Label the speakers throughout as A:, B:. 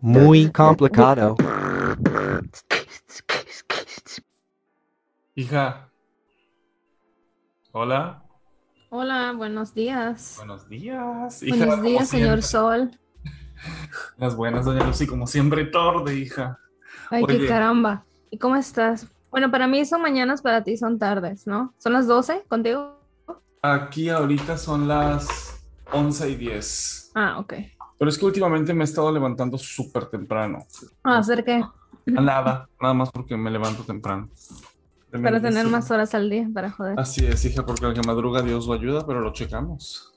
A: Muy complicado.
B: Hija. Hola.
C: Hola, buenos días.
B: Buenos días.
C: Hija, buenos días, señor Sol.
B: Las buenas, doña Lucy, como siempre, torde, hija.
C: Ay, qué caramba. ¿Y cómo estás? Bueno, para mí son mañanas, para ti son tardes, ¿no? ¿Son las 12 contigo?
B: Aquí ahorita son las 11 y 10.
C: Ah, ok.
B: Pero es que últimamente me he estado levantando súper temprano.
C: Ah, ¿hacer qué?
B: Nada, nada más porque me levanto temprano.
C: Para tener más horas al día, para joder.
B: Así es, hija, porque al que madruga Dios lo ayuda, pero lo checamos.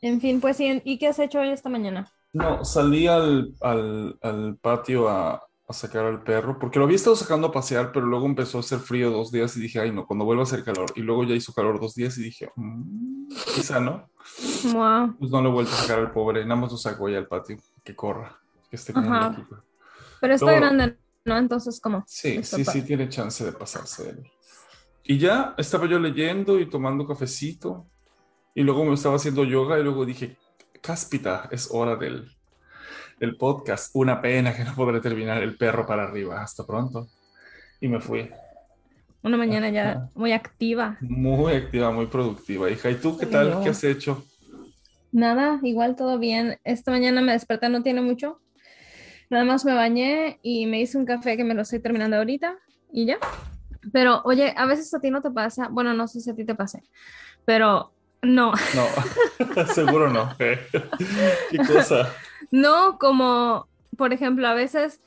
C: En fin, pues, ¿y qué has hecho hoy esta mañana?
B: No, salí al, al patio a, a sacar al perro, porque lo había estado sacando a pasear, pero luego empezó a hacer frío dos días y dije, ay no, cuando vuelva a hacer calor. Y luego ya hizo calor dos días y dije, mmm, quizá no.
C: Wow.
B: Pues no lo he vuelto a sacar al pobre, nada más lo saco ya al patio, que corra, que esté como un
C: Pero está grande, ¿no? Entonces, ¿cómo?
B: Sí, sí, sí, tiene chance de pasarse de él. Y ya estaba yo leyendo y tomando cafecito, y luego me estaba haciendo yoga y luego dije, cáspita, es hora del el podcast. Una pena que no podré terminar el perro para arriba. Hasta pronto. Y me fui.
C: Una mañana ya muy activa.
B: Muy activa, muy productiva, hija. ¿Y tú qué tal? ¿Qué has hecho?
C: Nada, igual todo bien. Esta mañana me desperté, no tiene mucho. Nada más me bañé y me hice un café que me lo estoy terminando ahorita y ya. Pero oye, a veces a ti no te pasa, bueno, no sé si a ti te pase, pero no.
B: No, seguro no. ¿Qué cosa?
C: No, como, por ejemplo, a veces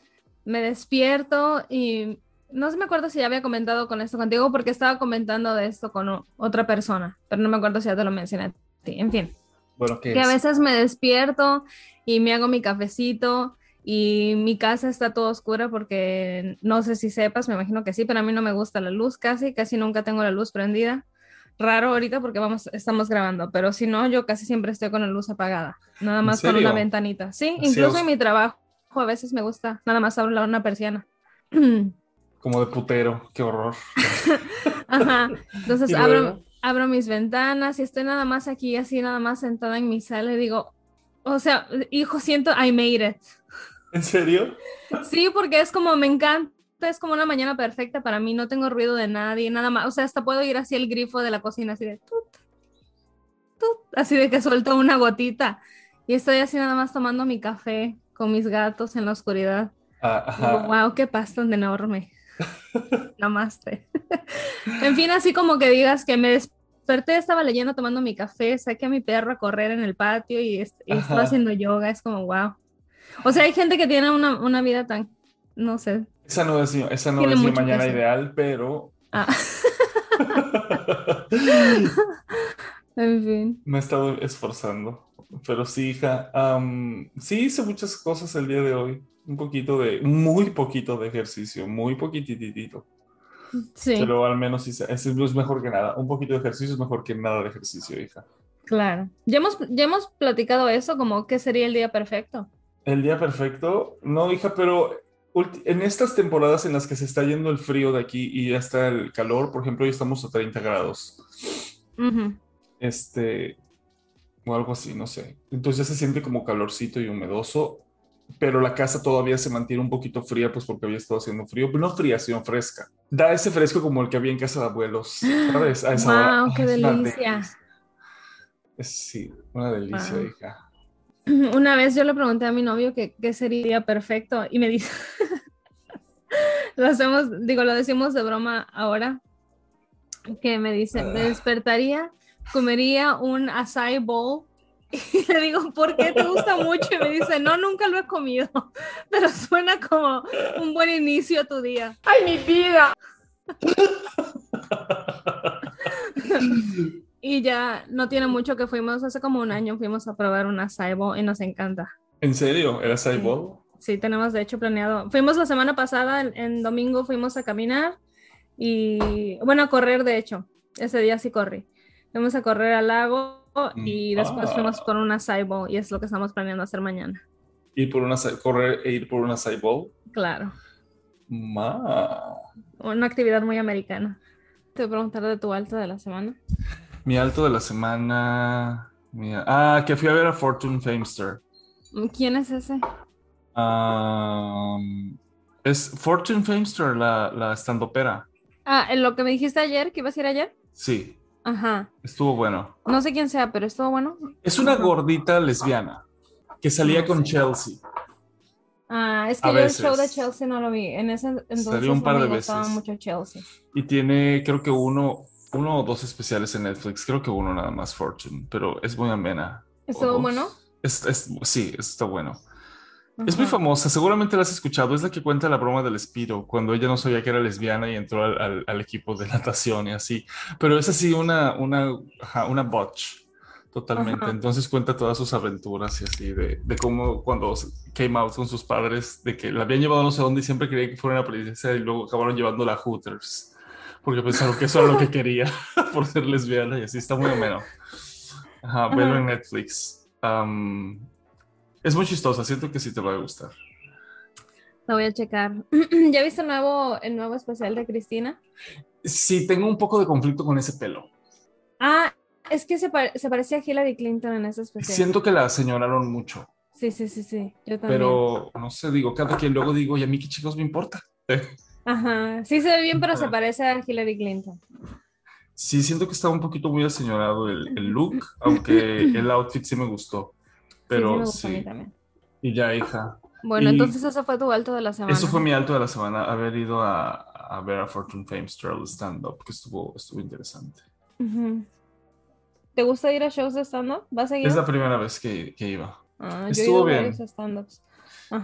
C: me despierto y no me acuerdo si ya había comentado con esto contigo porque estaba comentando de esto con otra persona, pero no me acuerdo si ya te lo mencioné a ti. En fin.
B: Bueno,
C: que a veces me despierto y me hago mi cafecito y mi casa está toda oscura porque no sé si sepas, me imagino que sí, pero a mí no me gusta la luz casi, casi nunca tengo la luz prendida raro ahorita porque vamos, estamos grabando, pero si no, yo casi siempre estoy con la luz apagada, nada más con una ventanita. Sí, incluso en mi trabajo a veces me gusta, nada más abro una persiana.
B: Como de putero, qué horror.
C: Ajá, entonces abro, abro mis ventanas y estoy nada más aquí, así nada más sentada en mi sala y digo, o sea, hijo, siento, I made it.
B: ¿En serio?
C: Sí, porque es como, me encanta es como una mañana perfecta para mí, no tengo ruido de nadie, nada más, o sea, hasta puedo ir así el grifo de la cocina, así de tut, tut, así de que suelto una gotita y estoy así nada más tomando mi café con mis gatos en la oscuridad. wow, qué paz tan enorme. Namaste. en fin, así como que digas que me desperté, estaba leyendo, tomando mi café, saqué a mi perro a correr en el patio y, estaba haciendo yoga, es como wow. O sea, hay gente que tiene una, una vida tan, no sé,
B: esa no es, esa no es mi mañana ideal, pero...
C: Ah. en fin.
B: Me he estado esforzando. Pero sí, hija. sí hice muchas cosas el día de hoy. Un poquito de, muy poquito de ejercicio, muy poquititito.
C: Sí.
B: Pero al menos es mejor que nada. Un poquito de ejercicio es mejor que nada de ejercicio, hija.
C: Claro. Ya hemos, ya hemos platicado eso, como qué sería el día perfecto.
B: El día perfecto, no, hija, pero en estas temporadas en las que se está yendo el frío de aquí y ya está el calor, por ejemplo, hoy estamos a 30 grados. Este, o algo así, no sé. Entonces ya se siente como calorcito y humedoso, pero la casa todavía se mantiene un poquito fría, pues porque había estado haciendo frío, pero no fría, sino fresca. Da ese fresco como el que había en casa de abuelos, ¿sabes? A
C: esa ¡Wow, qué delicia!
B: sí, una delicia, hija.
C: Una vez yo le pregunté a mi novio qué sería perfecto y me dice, lo hacemos, digo, lo decimos de broma ahora, que me dice, me despertaría, comería un acai bowl y le digo, ¿por qué te gusta mucho? Y me dice, no, nunca lo he comido, pero suena como un buen inicio a tu día.
D: ¡Ay, mi vida!
C: Y ya no tiene mucho que fuimos, hace como un año fuimos a probar una Saibo y nos encanta.
B: ¿En serio? ¿Era Saibo?
C: Sí. tenemos de hecho planeado. Fuimos la semana pasada, en, domingo fuimos a caminar y, bueno, a correr de hecho. Ese día sí corrí. Fuimos a correr al lago y mm, después ah. fuimos por una Saibo y es lo que estamos planeando hacer mañana.
B: ¿Ir por una correr e ir por una Saibo?
C: Claro.
B: Ma.
C: Una actividad muy americana. Te voy a preguntar de tu alto de la semana.
B: Mi alto de la semana. Ah, que fui a ver a Fortune Famester.
C: ¿Quién es ese?
B: Um, es Fortune Famester, la, la estandopera.
C: Ah, en lo que me dijiste ayer, que ibas a ir ayer.
B: Sí,
C: Ajá.
B: estuvo bueno.
C: No sé quién sea, pero estuvo bueno.
B: Es una gordita lesbiana que salía
C: No
B: con
C: sé.
B: Chelsea.
C: Ah, es que
B: A
C: yo el show de Chelsea no lo vi. En ese entonces
B: Salió un par
C: no
B: de
C: me gustaba
B: veces.
C: mucho Chelsea.
B: Y tiene, creo que uno, uno o dos especiales en Netflix. Creo que uno nada más, Fortune. Pero es muy amena. ¿O
C: ¿Estuvo bueno?
B: Es, es- sí, está bueno. Es muy famosa, seguramente la has escuchado. Es la que cuenta la broma del Espiro, cuando ella no sabía que era lesbiana y entró al, al- al equipo de natación y así. Pero es así una, una, una botch, totalmente.
C: Ajá.
B: Entonces cuenta todas sus aventuras y así, de, de cómo cuando came out con sus padres, de que la habían llevado no sé dónde y siempre quería que fuera una princesa y luego acabaron llevándola a Hooters, porque pensaron que eso era lo que quería por ser lesbiana y así está muy ameno. Ajá, velo
C: Ajá.
B: en Netflix. Es muy chistosa, siento que sí te va a gustar.
C: La voy a checar. ¿Ya viste el nuevo, el nuevo especial de Cristina?
B: Sí, tengo un poco de conflicto con ese pelo.
C: Ah, es que se, pare- se parecía a Hillary Clinton en ese especial.
B: Siento que la señoraron mucho,
C: Sí, sí, sí, sí. Yo también.
B: pero no sé, digo, cada quien luego digo, ¿y a mí qué chicos me importa?
C: Ajá. Sí se ve bien, pero se parece a Hillary Clinton.
B: Sí, siento que está un poquito muy aseñorado el, el look, aunque el outfit sí me gustó.
C: Sí,
B: Pero sí, y ya, hija.
C: Bueno,
B: Y-
C: entonces ese fue tu alto de la semana.
B: Eso fue mi alto de la semana, haber ido a, a ver a Fortune Famester al stand-up, que estuvo, estuvo interesante.
C: ¿Te gusta ir a shows de stand-up? ¿Vas a ir?
B: Es la primera vez que, que iba.
C: Ah, yo he
B: estuvo
C: ido
B: bien.
C: stand-ups.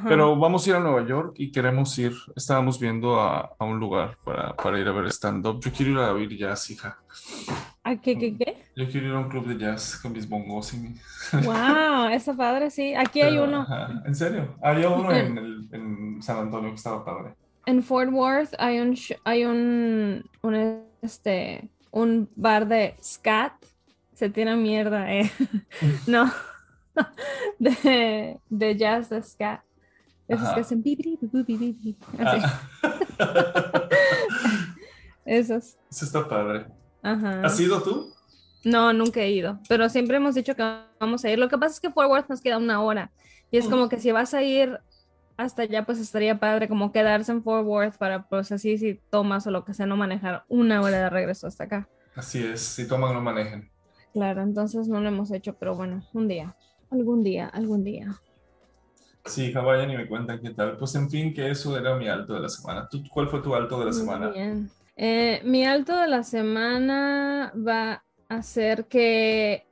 B: Pero vamos a ir a Nueva York y queremos ir, estábamos viendo a, a un lugar para, para ir a ver stand-up. Yo quiero ir a oír jazz, hija.
C: ¿A qué, qué, qué?
B: Yo quiero ir a un club de jazz con mis bongos y mi...
C: Wow, está padre, sí. Aquí hay
B: Pero,
C: uno.
B: ajá, ¿En serio? Había uno en, el- en San Antonio que estaba padre.
C: En Fort Worth hay un hay un, un este un bar de scat. Se tiene mierda, eh. No. De, de jazz de scat. Esos que hacen bi, bi, bi, bi, bi, bi, así.
B: Ah.
C: Esos.
B: Eso está padre.
C: Ajá.
B: ¿Has ido tú?
C: No, nunca he ido, pero siempre hemos dicho que vamos a ir. Lo que pasa es que Fort Worth nos queda una hora y es
B: Mm.
C: como que si vas a ir hasta allá, pues estaría padre como quedarse en Fort Worth para, pues así, si tomas o lo que sea, no manejar una hora de regreso hasta acá.
B: Así es, si toman no manejen.
C: Claro, entonces no lo hemos hecho, pero bueno, un día, algún día, algún día.
B: Sí, vayan y me cuentan qué tal. Pues en fin, que eso era mi alto de la semana. ¿Tú, ¿Cuál fue tu alto de la
C: Muy
B: semana?
C: bien. Eh, mi alto de la semana va a ser que,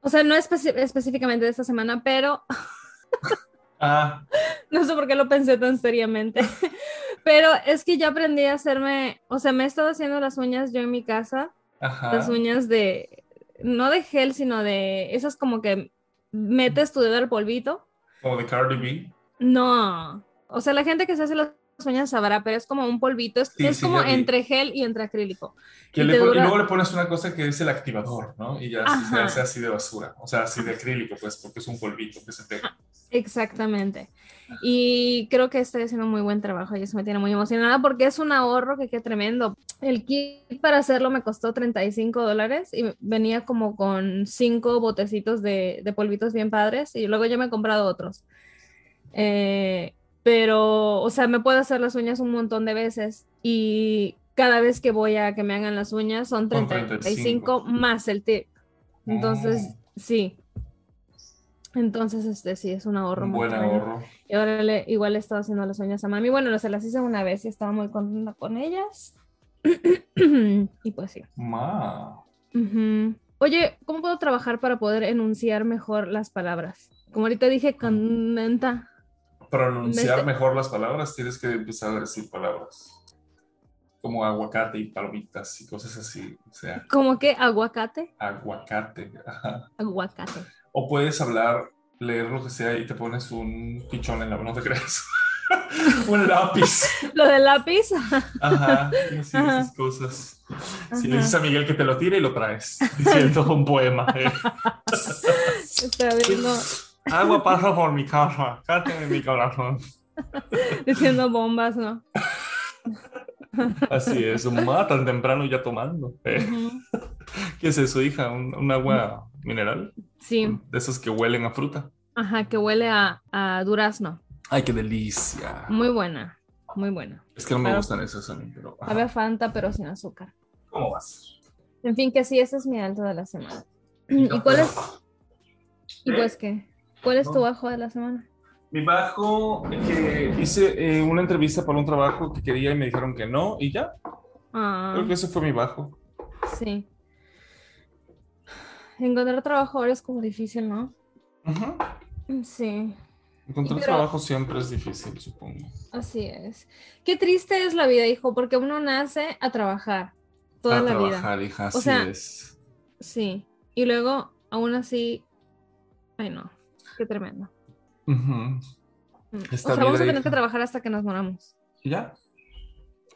C: o sea, no específicamente de esta semana, pero
B: Ah,
C: No sé por qué lo pensé tan seriamente, pero es que ya aprendí a hacerme, o sea, me he estado haciendo las uñas yo en mi casa,
B: ajá.
C: las uñas de, no de gel, sino de esas como que metes tu dedo al polvito.
B: Como de Cardi B.
C: No, o sea, la gente que se hace las uñas sabrá, pero es como un polvito, es,
B: Sí,
C: es
B: sí,
C: como entre gel y entre acrílico.
B: Que
C: Y
B: le pon- y
C: dura-
B: luego le pones una cosa que es el activador, ¿no? Y ya se- hace así de basura. O sea, así de acrílico, pues, porque es un polvito que se pega.
C: Exactamente. Y creo que estoy haciendo muy buen trabajo y eso me tiene muy emocionada porque es un ahorro que qué tremendo. El kit para hacerlo me costó 35 dólares y venía como con cinco botecitos de, de polvitos bien padres y luego ya me he comprado otros. Eh, pero, o sea, me puedo hacer las uñas un montón de veces y cada vez que voy a que me hagan las uñas son
B: Son
C: 35
B: 35.
C: más el tip. Entonces,
B: Mm.
C: sí. Entonces, este sí, es un ahorro
B: Un buen ahorro.
C: Y ahora le, igual le estaba haciendo las uñas a mami. Bueno, se las hice una vez y estaba muy contenta con ellas. y pues sí.
B: Ma.
C: Oye, ¿cómo puedo trabajar para poder enunciar mejor las palabras? Como ahorita dije, contenta.
B: Pronunciar mejor las palabras, tienes que empezar a decir palabras. Como aguacate y palomitas y cosas así. O sea,
C: ¿Cómo que aguacate?
B: aguacate. Ajá.
C: Aguacate.
B: O puedes hablar, leer lo que sea y te pones un pichón en la mano, no te creas. un lápiz.
C: Lo del lápiz.
B: Ajá, y así
C: Ajá.
B: esas cosas. Si le dices a Miguel que te lo tire y lo traes, diciendo un poema. eh.
C: Viendo,
B: Agua pasa por mi casa, cárteme mi corazón.
C: diciendo bombas, ¿no?
B: Así es, ma, tan temprano ya tomando. eh. ¿Qué es eso, hija? Un, un agua mineral.
C: Sí,
B: De esas que huelen a fruta.
C: ajá, que huele a, a durazno.
B: Ay, qué delicia.
C: Muy buena, muy buena.
B: Es que no me
C: Claro.
B: gustan esas a mí, pero. ajá.
C: Sabe a Fanta, pero sin azúcar.
B: ¿Cómo vas?
C: En fin, que sí, ese es mi alto de la semana. ¿Y cuál es? ¿Y pues qué? ¿Cuál es tu bajo de la semana?
B: Mi bajo, que hice eh, una entrevista para un trabajo que quería y me dijeron que no, y ya.
C: Ah,
B: Creo que ese fue mi bajo.
C: sí. Encontrar trabajo ahora es como difícil, ¿no?
B: Ujú.
C: Sí,
B: Encontrar
C: Pero-
B: trabajo siempre es difícil, supongo.
C: así es. Qué triste es la vida, hijo, porque uno nace a trabajar toda
B: a
C: la vida.
B: trabajar, hija, así
C: sea,
B: es.
C: Sí. Y luego, aún así, ay no, qué tremendo. Mm. O sea, vamos a tener que trabajar hasta que nos moramos.
B: ¿Y ya?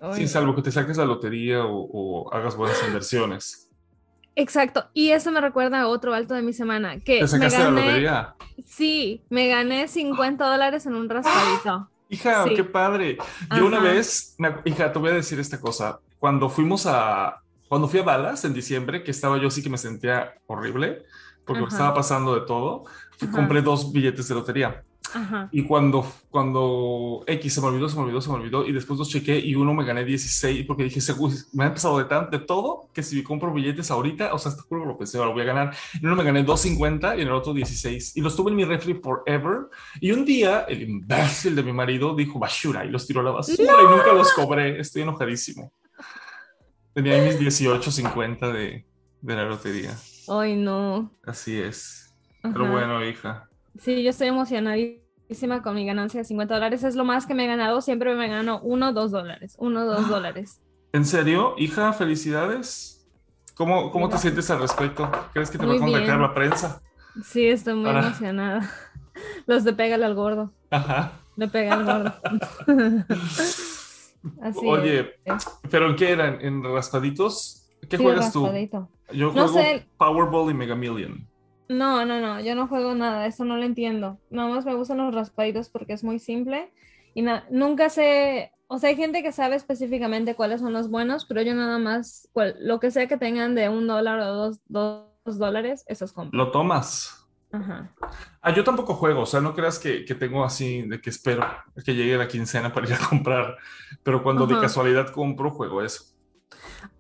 C: Ay,
B: Sí, salvo que te saques la lotería o, o hagas buenas inversiones.
C: Exacto. Y eso me recuerda a otro alto de mi semana. Que
B: ¿Te
C: me
B: sacaste la
C: gané,
B: lotería?
C: sí, me gané 50 dólares en un raspadito.
B: Hija,
C: Sí.
B: qué padre. Yo una vez, me hija, te voy a decir esta cosa. Cuando fuimos a, cuando fui a Dallas en diciembre, que estaba yo sí que me sentía horrible, porque
C: Ajá.
B: estaba pasando de todo,
C: Ajá.
B: compré dos billetes de lotería.
C: Ajá.
B: Y cuando, cuando X se me olvidó, se me olvidó, se me olvidó, y después los chequé y uno me gané 16, porque dije, "Seguro, me ha empezado de, tan, de todo, que si compro billetes ahorita, o sea, hasta juro que lo pensé, ahora lo voy a ganar. En uno me gané 2.50 y en el otro 16. Y los tuve en mi refri forever. Y un día, el imbécil de mi marido dijo basura y los tiró a la basura y nunca los cobré. Estoy enojadísimo. Tenía ahí mis 18.50 de, de la lotería.
C: Ay, no.
B: Así es. Pero bueno, hija.
C: Sí, yo estoy emocionadísima con mi ganancia de 50 dólares. Es lo más que me he ganado. Siempre me gano uno, dos dólares. Uno, dos dólares.
B: ¿En serio, hija? Felicidades. ¿Cómo, cómo te sientes al respecto? ¿Crees que te
C: Muy
B: va a contactar
C: bien.
B: la prensa?
C: Sí, estoy muy
B: Ahora-
C: emocionada. Los de pégale al gordo.
B: Ajá.
C: Le pega al gordo. Así
B: Oye,
C: es.
B: ¿pero en qué eran? ¿En raspaditos? ¿Qué
C: Sí,
B: juegas tú? Yo
C: No
B: juego
C: sé.
B: Powerball y Mega Million.
C: No, no, no, yo no juego nada, eso no lo entiendo. Nada más me gustan los raspaditos porque es muy simple y nunca sé, o sea, hay gente que sabe específicamente cuáles son los buenos, pero yo nada más, cual- lo que sea que tengan de un dólar o dos, dos dólares, esos compro.
B: ¿Lo tomas?
C: Ajá.
B: Ah, yo tampoco juego, o sea, no creas que, que tengo así de que espero que llegue la quincena para ir a comprar, pero cuando de casualidad compro, juego eso.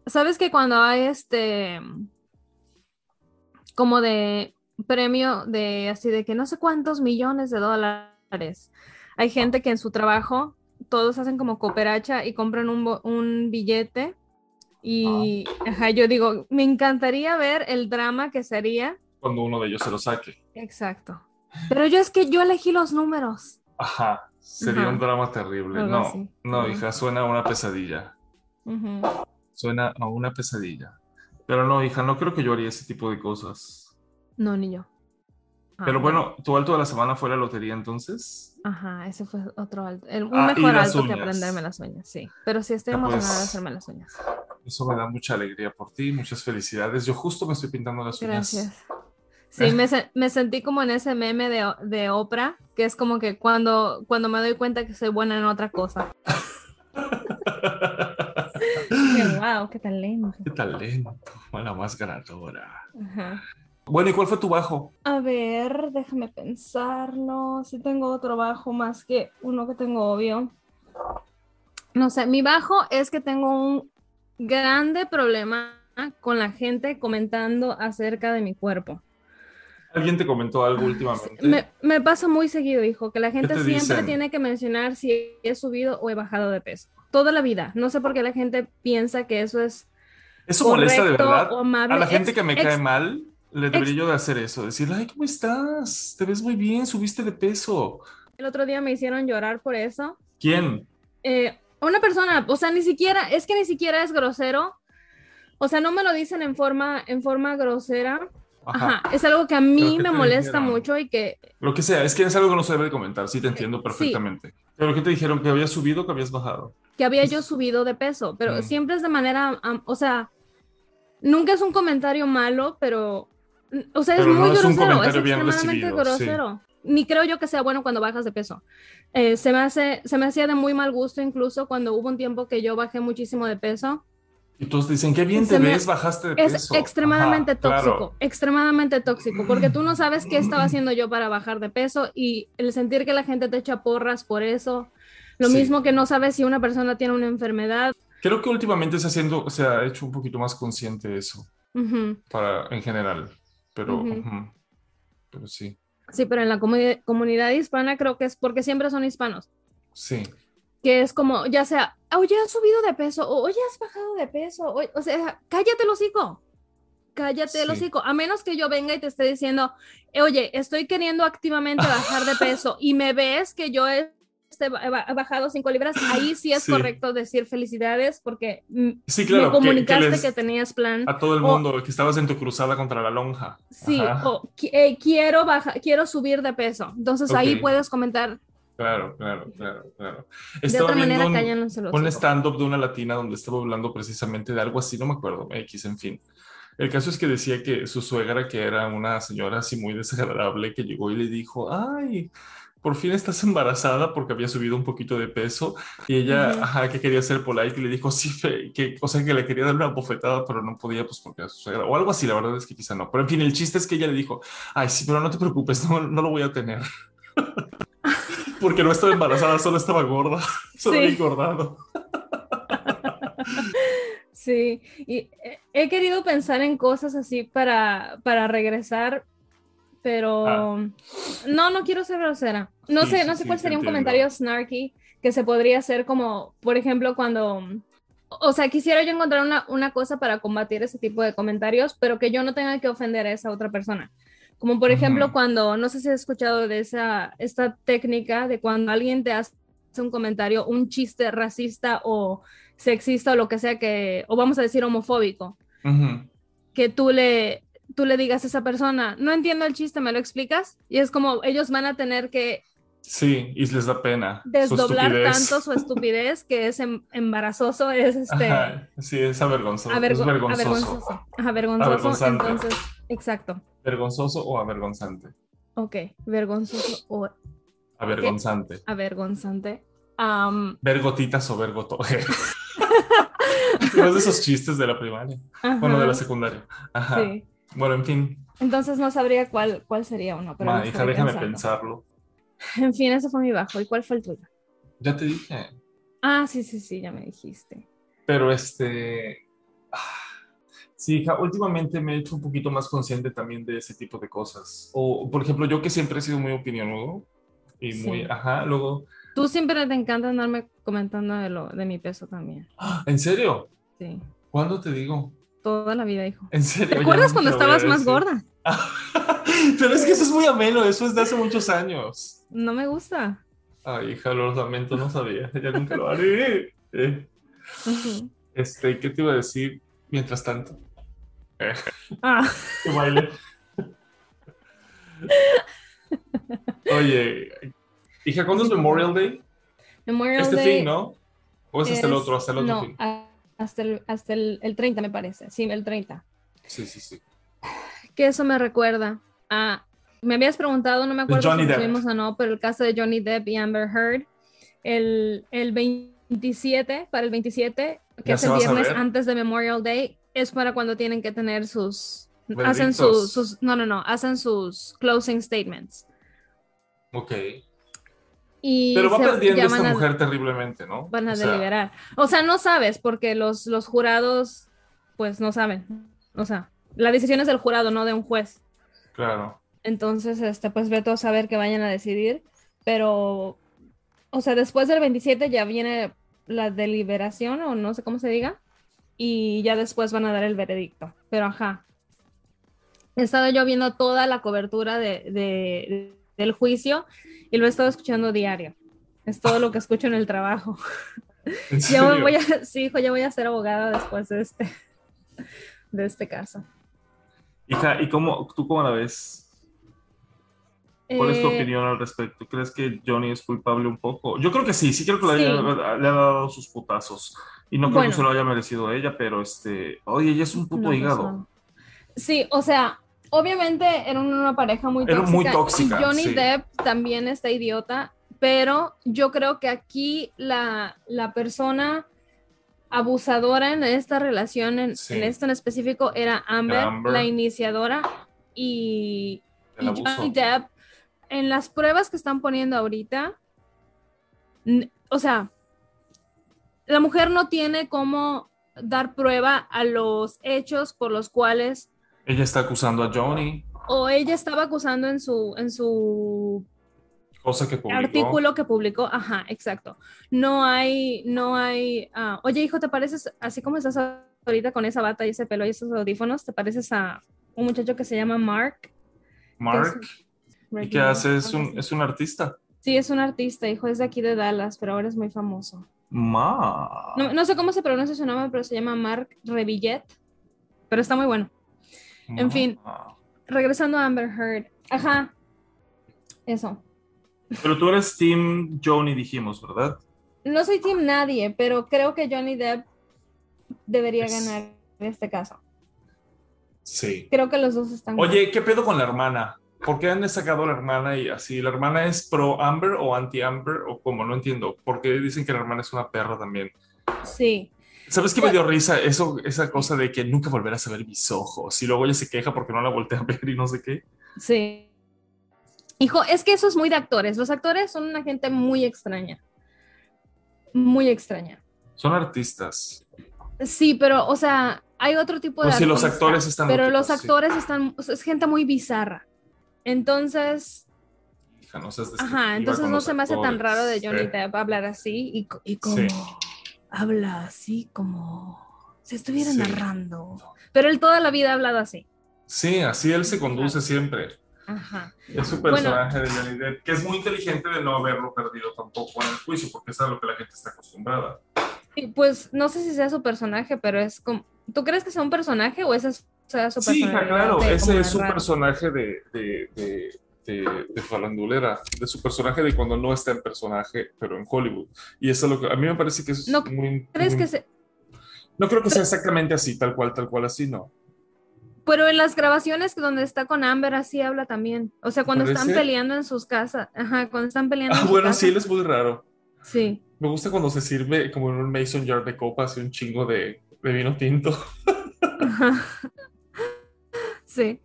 C: ¿Sabes que cuando hay este, como de premio de así de que no sé cuántos millones de dólares, hay gente que en su trabajo todos hacen como cooperacha y compran un, un billete y ajá, yo digo, me encantaría ver el drama que sería.
B: Cuando uno de ellos se lo saque.
C: Exacto. Pero yo es que yo elegí los números.
B: Ajá, sería
C: Ajá.
B: un drama terrible.
C: Algo
B: No,
C: así.
B: no,
C: Ajá.
B: hija, suena a una pesadilla. Suena a una pesadilla. Pero no, hija, no creo que yo haría ese tipo de cosas.
C: No, ni yo. Ah,
B: Pero bueno, tu alto de la semana fue la lotería entonces.
C: Ajá, ese fue otro alto. el- un
B: Ah,
C: mejor alto que
B: uñas.
C: aprenderme las uñas, sí. Pero sí estoy
B: Ya, pues.
C: emocionada de hacerme las uñas.
B: Eso me da mucha alegría por ti, muchas felicidades. Yo justo me estoy pintando las uñas.
C: Gracias. Sí, me, me sentí como en ese meme de, de Oprah, que es como que cuando, cuando me doy cuenta que soy buena en otra cosa. Qué wow, qué talento.
B: Qué talento, la más ganadora.
C: Ajá.
B: Bueno, ¿y cuál fue tu bajo?
C: A ver, déjame pensarlo. Si tengo otro bajo más que uno que tengo obvio. No sé, mi bajo es que tengo un grande problema con la gente comentando acerca de mi cuerpo.
B: ¿Alguien te comentó algo últimamente?
C: Me, me pasa muy seguido, hijo, que la gente
B: te
C: siempre
B: dicen?
C: tiene que mencionar si he subido o he bajado de peso. Toda la vida. No sé por qué la gente piensa que eso es
B: Eso molesta de verdad.
C: o amable.
B: A la gente
C: Ex-
B: que me cae mal, le debería
C: ex-
B: yo de hacer eso. Decirle, ay, ¿cómo estás? Te ves muy bien, subiste de peso.
C: El otro día me hicieron llorar por eso.
B: ¿Quién?
C: Eh, una persona, o sea, ni siquiera, es que ni siquiera es grosero. O sea, no me lo dicen en forma, en forma grosera.
B: Ajá.
C: Ajá. Es algo que a mí
B: ¿qué
C: me molesta mucho y que
B: Lo que sea, es que es algo que no se debe de comentar. Sí, te entiendo
C: Sí.
B: Pero ¿qué te dijeron? ¿Que habías subido o que habías bajado?
C: que había yo subido de peso, pero
B: Mm.
C: siempre es de manera, am- o sea, nunca es un comentario malo, pero, o sea, es
B: Pero
C: muy
B: es
C: grosero, es
B: bien
C: extremadamente
B: recibido, sí.
C: grosero. Ni creo yo que sea bueno cuando bajas de peso. Eh, se me hace, se me hacía de muy mal gusto incluso cuando hubo un tiempo que yo bajé muchísimo de peso
B: Y todos dicen, qué bien te
C: me-
B: ves, bajaste de
C: Es
B: peso.
C: extremadamente
B: Ajá, claro.
C: tóxico, extremadamente tóxico, porque tú no sabes qué estaba haciendo yo para bajar de peso y el sentir que la gente te echa porras por eso, lo
B: Sí.
C: mismo que no sabes si una persona tiene una enfermedad.
B: Creo que últimamente se, haciendo, se ha hecho un poquito más consciente eso,
C: Ujú.
B: para, en general. Pero,
C: Ujú.
B: ujú. pero sí,
C: Sí, pero en la comuni- comunidad hispana creo que es porque siempre son hispanos,
B: sí.
C: Que es como, ya sea, oye, has subido de peso, o oye, has bajado de peso, o, o sea, cállate el hocico, cállate el
B: Sí.
C: hocico, a menos que yo venga y te esté diciendo, "Eh, oye, estoy queriendo activamente bajar de peso y me ves que yo he, este, he bajado 5 libras, ahí sí es
B: Sí.
C: correcto decir felicidades porque mm,
B: Sí, claro.
C: me comunicaste que,
B: les-
C: tenías plan.
B: a todo el
C: o-
B: mundo que estabas en tu cruzada contra la lonja.
C: Sí,
B: Ajá.
C: o eh, quiero bajar, quiero subir de peso. Entonces ahí
B: Ok.
C: puedes comentar.
B: Claro, claro, claro, claro.
C: De
B: Estaba
C: otra manera,
B: viendo un,
C: los
B: un
C: hocico.
B: stand-up de una latina donde estaba hablando precisamente de algo así, no me acuerdo, X, en fin. El caso es que decía que su suegra, que era una señora así muy desagradable, que llegó y le dijo, ay, por fin estás embarazada porque había subido un poquito de peso y ella, ajá, que quería ser polite y le dijo, sí, fe- que, o sea, que le quería dar una bofetada, pero no podía, pues porque era su suegra, o algo así, la verdad es que quizá no. Pero en fin, el chiste es que ella le dijo, ay, sí, pero no te preocupes, no, no lo voy a tener. Porque no estaba embarazada, solo estaba gorda, solo
C: Sí.
B: había engordado.
C: Sí, y he- querido pensar en cosas así para, para regresar, pero
B: Ah.
C: no, no quiero ser grosera. No
B: Sí,
C: sé, no sé
B: sí,
C: cuál sería un comentario snarky que se podría hacer como, por ejemplo, cuando, o sea, quisiera yo encontrar una, una cosa para combatir ese tipo de comentarios, pero que yo no tenga que ofender a esa otra persona. Como por ejemplo,
B: Ujú.
C: cuando, no sé si has escuchado de esa, esta técnica de cuando alguien te hace un comentario, un chiste racista o sexista o lo que sea que, o vamos a decir homofóbico,
B: Ujú.
C: que tú le, tú le digas a esa persona, no entiendo el chiste, ¿me lo explicas? Y es como ellos van a tener que
B: Sí, y les da pena. su
C: desdoblar
B: estupidez.
C: tanto su estupidez que es em- embarazoso, es este...
B: Ajá, sí, es avergonzoso.
C: avergo-
B: es vergonzoso.
C: avergonzoso. Ajá, vergonzoso. Entonces, exacto.
B: ¿Vergonzoso o avergonzante?
C: Ok, vergonzoso o
B: Avergonzante.
C: avergonzante.
B: Vergotitas o vergoto. Más de esos chistes de la primaria. Bueno, de la secundaria. Ajá.
C: sí.
B: Bueno, en fin.
C: Entonces no sabría cuál, cuál sería uno, pero
B: Ma, hija, déjame pensarlo.
C: En fin, ese fue mi bajo. ¿Y cuál fue el tuyo?
B: Ya te dije.
C: Ah, sí, sí, sí, ya me dijiste.
B: Pero este. ah, Sí, hija, últimamente me he hecho un poquito más consciente también de ese tipo de cosas. O, por ejemplo, yo que siempre he sido muy opinionudo y muy.
C: Sí.
B: Ajá, luego.
C: Tú siempre te encanta andarme comentando de, lo, de mi peso también.
B: ¡Ah! ¿En serio?
C: Sí,
B: ¿Cuándo te digo?
C: toda la vida, hijo.
B: ¿En serio?
C: ¿Te acuerdas cuando estabas más gorda?
B: Pero es que eso es muy ameno, eso es de hace muchos años.
C: No me gusta.
B: Ay, hija, lo lamento, no sabía. Ya nunca lo haré. Eh. Este, ¿qué te iba a decir mientras tanto?
C: Ah,
B: que baile. Oye, hija, ¿cuándo es Memorial Day?
C: Memorial
B: Este
C: Day
B: fin, ¿no? ¿O es hasta el
C: es-
B: otro, hasta el otro
C: no,
B: fin?
C: hasta el, hasta el, el 30 me parece. Sí, el 30.
B: Sí, sí, sí.
C: Que eso me recuerda a... Me habías preguntado, no me acuerdo
B: Johnny
C: si subimos o no, pero el caso de Johnny Depp y Amber Heard, el, el 27, para el 27, que
B: ¿Ya
C: es el viernes antes de Memorial Day, es para cuando tienen que tener sus... Hacen sus, sus... No, no, no, hacen sus closing statements.
B: Ok.
C: Y
B: Pero va perdiendo esta
C: a-
B: mujer terriblemente, ¿no?
C: van a
B: O sea,
C: deliberar. O sea, no sabes, porque los, los jurados, pues no saben. O sea, la decisión es del jurado, no de un juez.
B: Claro.
C: Entonces, este, pues ve todo a saber que vayan a decidir. Pero, o sea, después del 27 ya viene la deliberación, o no sé cómo se diga, y ya después van a dar el veredicto. Pero ajá. He estado yo viendo toda la cobertura de, de- del juicio y lo he estado escuchando diario. Es todo lo que escucho en el trabajo.
B: ¿En
C: Ya me voy a, sí, hijo, ya voy a ser abogada después de este, de este caso.
B: Hija, ¿y cómo, tú cómo la ves? ¿Cuál es tu
C: Eh,
B: opinión al respecto? ¿Crees que Johnny es culpable un poco? Yo creo que sí, sí creo que le, ha dado sus putazos. Y no creo
C: Bueno.
B: que se lo haya merecido ella, pero este, oye, ella es un puto
C: no,
B: hígado.
C: no. Sí, o sea, obviamente eran una pareja muy
B: Era
C: tóxica.
B: muy tóxica,
C: Johnny
B: sí.
C: Depp también está idiota, pero yo creo que aquí la, la persona abusadora en esta relación, en,
B: Sí.
C: en esto en específico, era Amber,
B: Amber.
C: la iniciadora, y, y. Johnny Depp, en las pruebas que están poniendo ahorita, o sea, la mujer no tiene cómo dar prueba a los hechos por los cuales
B: Ella está acusando a Johnny,
C: o ella estaba acusando en su en su
B: cosa que publicó.
C: artículo que publicó, ajá, exacto. No hay, no hay, ah, oye hijo, ¿te pareces, así como estás ahorita con esa bata y ese pelo y esos audífonos, te pareces a un muchacho que se llama Mark?
B: Mark, ¿y qué hace? Es un, es un artista.
C: Sí, es un artista, hijo, es de aquí de Dallas, pero ahora es muy famoso.
B: Ma.
C: No, no sé cómo se pronuncia su nombre, pero se llama Mark Revillet, pero está muy bueno. en fin. Regresando a Amber Heard, ajá, eso.
B: Pero tú eres Team Johnny, dijimos, ¿verdad?
C: No soy team nadie, pero creo que Johnny Depp debería
B: Es-
C: ganar en este caso.
B: Sí.
C: Creo que los dos están.
B: Oye, ¿qué pedo con la hermana? ¿Por qué han sacado a la hermana y así? ¿La hermana es pro Amber o anti Amber o cómo? No entiendo. Porque dicen que la hermana es una perra también.
C: Sí.
B: ¿Sabes qué me dio risa? Eso, esa cosa de que nunca volverás a ver mis ojos. Y luego ella se queja porque no la voltea a ver y no sé qué.
C: Sí. Hijo, es que eso es muy de actores. Los actores son una gente muy extraña. Muy extraña.
B: Son artistas.
C: Sí, pero, o sea, hay otro tipo de
B: O si los actores están
C: Pero los
B: sí.
C: actores están, o sea, es gente muy bizarra. Entonces,
B: Hija, no seas
C: ajá, entonces no se me hace tan raro de Johnny
B: Eh,
C: Depp hablar así y, y como
B: Sí.
C: habla así como si estuviera
B: Sí.
C: narrando. Pero él toda la vida ha hablado así.
B: Sí, así él se conduce siempre.
C: Ajá.
B: Es su personaje de Johnny Depp, que es muy inteligente de no haberlo perdido tampoco en el juicio, porque es a lo que la gente está acostumbrada.
C: Pues no sé si sea su personaje, pero es como. ¿Tú crees que sea un personaje o es- sea su
B: Sí, claro, ese es su personaje de, de, de, de, de farandulera, de su personaje de cuando no está en personaje, pero en Hollywood. Y eso es lo que a mí me parece que es
C: No
B: muy...
C: ¿Crees
B: muy-
C: que se.?
B: No creo que sea exactamente así, tal cual, tal cual, así, no.
C: Pero en las grabaciones donde está con Amber así habla también. O sea, cuando están peleando en sus casas. Ajá, cuando están peleando
B: Ah,
C: en
B: bueno,
C: casa.
B: sí, él es muy raro.
C: Sí.
B: Me gusta cuando se sirve como en un mason jar de copas y un chingo de, de vino tinto.
C: Ajá. Sí.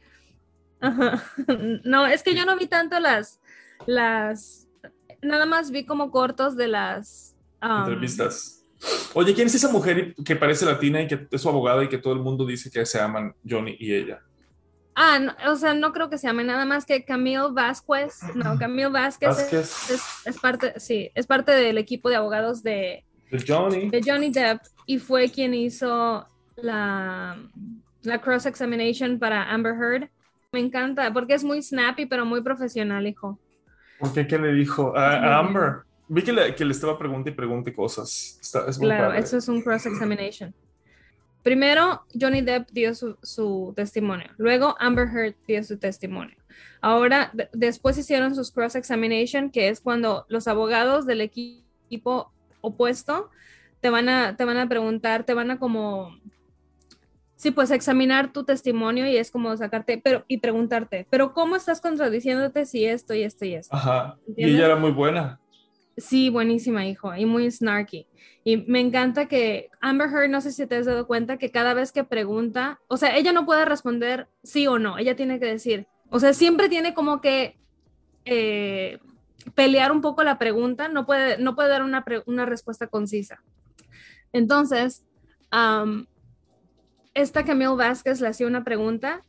C: Ajá. No, es que yo no vi tanto las, las, nada más vi como cortos de las um,
B: entrevistas. Oye, ¿quién es esa mujer que parece latina y que es su abogada y que todo el mundo dice que se aman Johnny y ella?
C: Ah, no, o sea, no creo que se llame nada más que Camille Vázquez. No, Camille Vázquez, es-
B: Vázquez,
C: Es, es parte, sí, es parte del equipo de abogados de,
B: de Johnny.
C: de Johnny Depp y fue quien hizo la, la cross examination para Amber Heard. Me encanta porque es muy snappy, pero muy profesional, hijo.
B: ¿Por qué? ¿Qué le dijo? A, a Amber. Vi que le, que le estaba pregunte y pregunte cosas. Está, es muy
C: Claro,
B: padre.
C: eso es un cross examination. Primero, Johnny Depp dio su, su testimonio. Luego, Amber Heard dio su testimonio. Ahora, de- después hicieron sus cross examination, que es cuando los abogados del equi- equipo opuesto te van a, te van a preguntar, te van a como, sí, pues examinar tu testimonio y es como sacarte, pero y preguntarte, pero ¿cómo estás contradiciéndote si esto y esto y esto?
B: Ajá. Y ella era muy buena.
C: Sí, buenísima, hijo, y muy snarky. Y me encanta que Amber Heard, no sé si te has dado cuenta que cada vez que pregunta, o sea, ella no puede responder sí o no, ella tiene que decir, o sea, siempre tiene como que eh, pelear un poco la pregunta, no puede, no puede dar una, pre- una respuesta concisa. Entonces, am, esta Camille Vázquez le hacía una pregunta.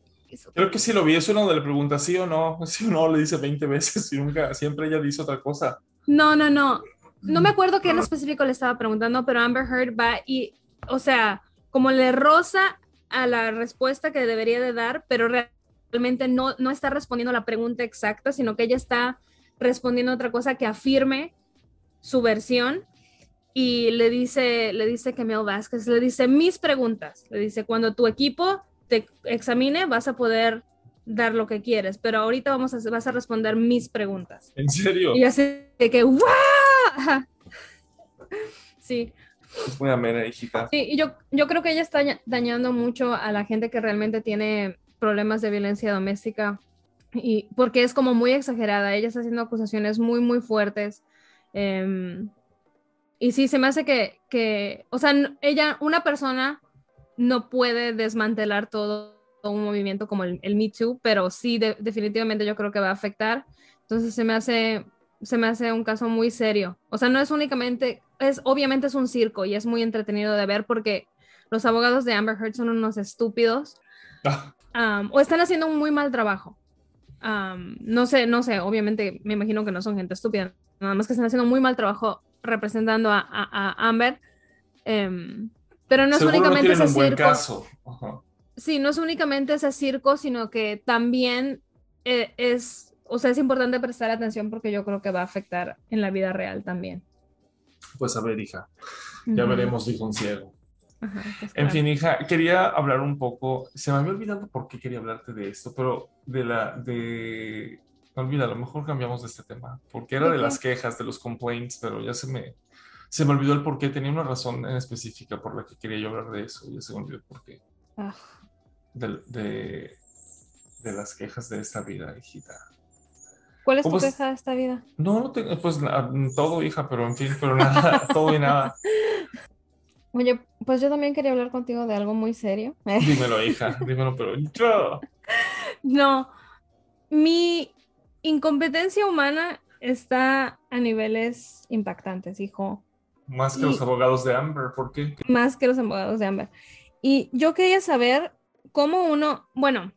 B: Creo que sí lo vi. Es uno donde le pregunta sí o no. Sí o no, le dice 20 veces y nunca, siempre ella dice otra cosa.
C: No, no, no. No me acuerdo qué en específico le estaba preguntando, pero Amber Heard va y, o sea, como le roza a la respuesta que debería de dar, pero realmente no, no está respondiendo la pregunta exacta, sino que ella está respondiendo otra cosa que afirme su versión y le dice, le dice Camille Vázquez, le dice mis preguntas, le dice cuando tu equipo te examine vas a poder dar lo que quieres, pero ahorita vamos a, vas a responder mis preguntas.
B: ¿En serio?
C: Y así de que ¡guau! Sí,
B: Es muy amena, hijita.
C: sí, y yo, yo creo que ella está daña- dañando mucho a la gente que realmente tiene problemas de violencia doméstica y porque es como muy exagerada, ella está haciendo acusaciones muy, muy fuertes. em, Y sí, se me hace que, que, o sea, ella, una persona no puede desmantelar todo un movimiento como el, el Me Too, pero sí, de- definitivamente yo creo que va a afectar. Entonces se me hace, se me hace un caso muy serio. O sea, no es únicamente, es obviamente es un circo y es muy entretenido de ver porque los abogados de Amber Heard son unos estúpidos um, o están haciendo un muy mal trabajo. Um, no sé, no sé, obviamente me imagino que no son gente estúpida, nada más que están haciendo un muy mal trabajo representando a, a- a Amber. Em, pero no es
B: seguro no
C: únicamente
B: tienen
C: ese
B: un buen
C: circo.
B: caso. Ajá.
C: Sí, no es únicamente ese circo, sino que también eh, es, o sea, es importante prestar atención porque yo creo que va a afectar en la vida real también.
B: Pues a ver, hija, ya
C: Ujú.
B: veremos, dijo un ciego.
C: Ajá, pues,
B: En fin, hija, quería hablar un poco, se me había olvidado por qué quería hablarte de esto, pero de la, de, olvida, a lo mejor cambiamos de este tema, porque era
C: ¿De
B: las quejas, de los complaints, pero ya se me, se me olvidó el por qué, tenía una razón en específica por la que quería yo hablar de eso, ya se me olvidó el por qué,
C: Ah,
B: de, de, de las quejas de esta vida, hijita.
C: ¿Cuál es tu
B: ¿Cómo es?
C: queja de esta vida?
B: No, no tengo, pues todo, hija, pero en fin, pero nada, todo y nada.
C: Oye, pues yo también quería hablar contigo de algo muy serio.
B: Dímelo, hija, dímelo, pero yo.
C: No, mi incompetencia humana está a niveles impactantes, hijo,
B: Más que los abogados de Amber, ¿por qué?
C: más que los abogados de Amber. Y yo quería saber cómo uno, bueno,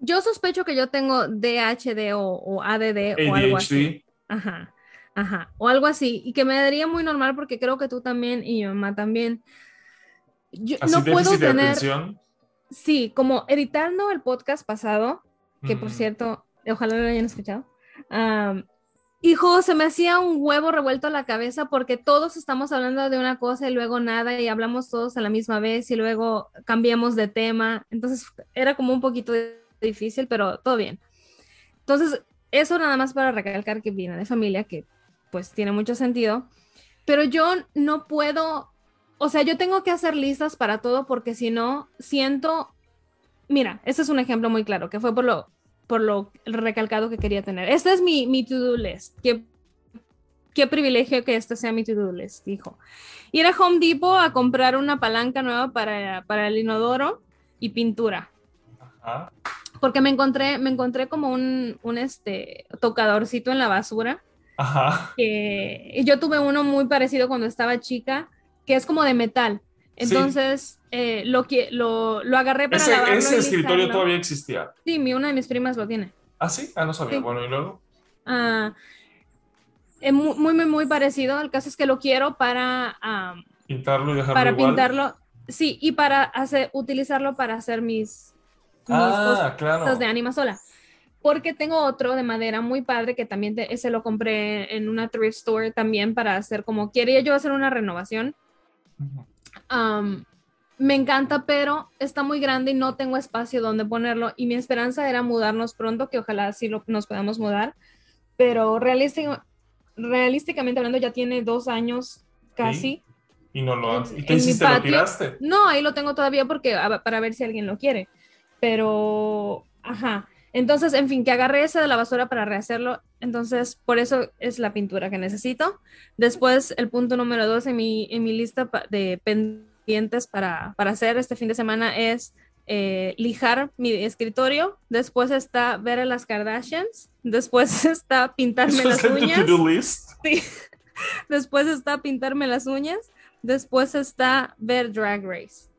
C: yo sospecho que yo tengo DHD o, o ADD o algo así. Ajá, ajá, o algo así, y que me daría muy normal porque creo que tú también y mi mamá también. Yo
B: Así
C: no puedo
B: de
C: tener, sí, como editando el podcast pasado, que por cierto, ojalá lo hayan escuchado. am, hijo, se me hacía un huevo revuelto a la cabeza porque todos estamos hablando de una cosa y luego nada y hablamos todos a la misma vez y luego cambiamos de tema. Entonces era como un poquito difícil, pero todo bien. Entonces, eso nada más para recalcar que viene de familia, que pues tiene mucho sentido. Pero yo no puedo, o sea, yo tengo que hacer listas para todo porque si no, siento mira, este es un ejemplo muy claro, que fue por lo, por lo recalcado que quería tener. Este es mi, mi to-do list. Qué, qué privilegio que este sea mi to-do list, dijo. Ir a Home Depot a comprar una palanca nueva para, para el inodoro y pintura.
B: Ajá.
C: Porque me encontré, me encontré como un, un este, tocadorcito en la basura.
B: Ajá.
C: Que yo tuve uno muy parecido cuando estaba chica, que es como de metal.
B: Sí.
C: Entonces, eh, lo, que, lo, lo agarré para
B: Ese,
C: lavarlo
B: ese
C: y
B: escritorio todavía existía.
C: Sí, mi, una de mis primas lo tiene.
B: ¿Ah, sí? Ah, no sabía.
C: Sí.
B: Bueno, y luego.
C: Ah, es muy, muy, muy, parecido. El caso es que lo quiero para,
B: Pintarlo y dejarlo
C: para
B: igual.
C: pintarlo. Sí, y para hacer, utilizarlo para hacer mis, mis
B: Ah, claro.
C: cosas de Anima Sola. Porque tengo otro de madera muy padre que también te- ese lo compré en una thrift store también para hacer como quería yo hacer una renovación.
B: Ujú.
C: Me encanta, pero está muy grande y no tengo espacio donde ponerlo. Y mi esperanza era mudarnos pronto, que ojalá sí lo, nos podamos mudar. Pero realística- realísticamente hablando, ya tiene dos años casi.
B: Y no lo
C: En-
B: has. ¿Y
C: en
B: qué hiciste? ¿Lo tiraste?
C: No, ahí lo tengo todavía porque para ver si alguien lo quiere. Pero, ajá. Entonces, en fin, que agarré ese de la basura para rehacerlo. Entonces, por eso es la pintura que necesito. Después, el punto número dos en mi, en mi lista de pendientes para, para hacer este fin de semana es eh, lijar mi escritorio. Después está ver a las Kardashians. Después está pintarme las uñas. Sí. Después está pintarme las uñas. Después está ver Drag Race.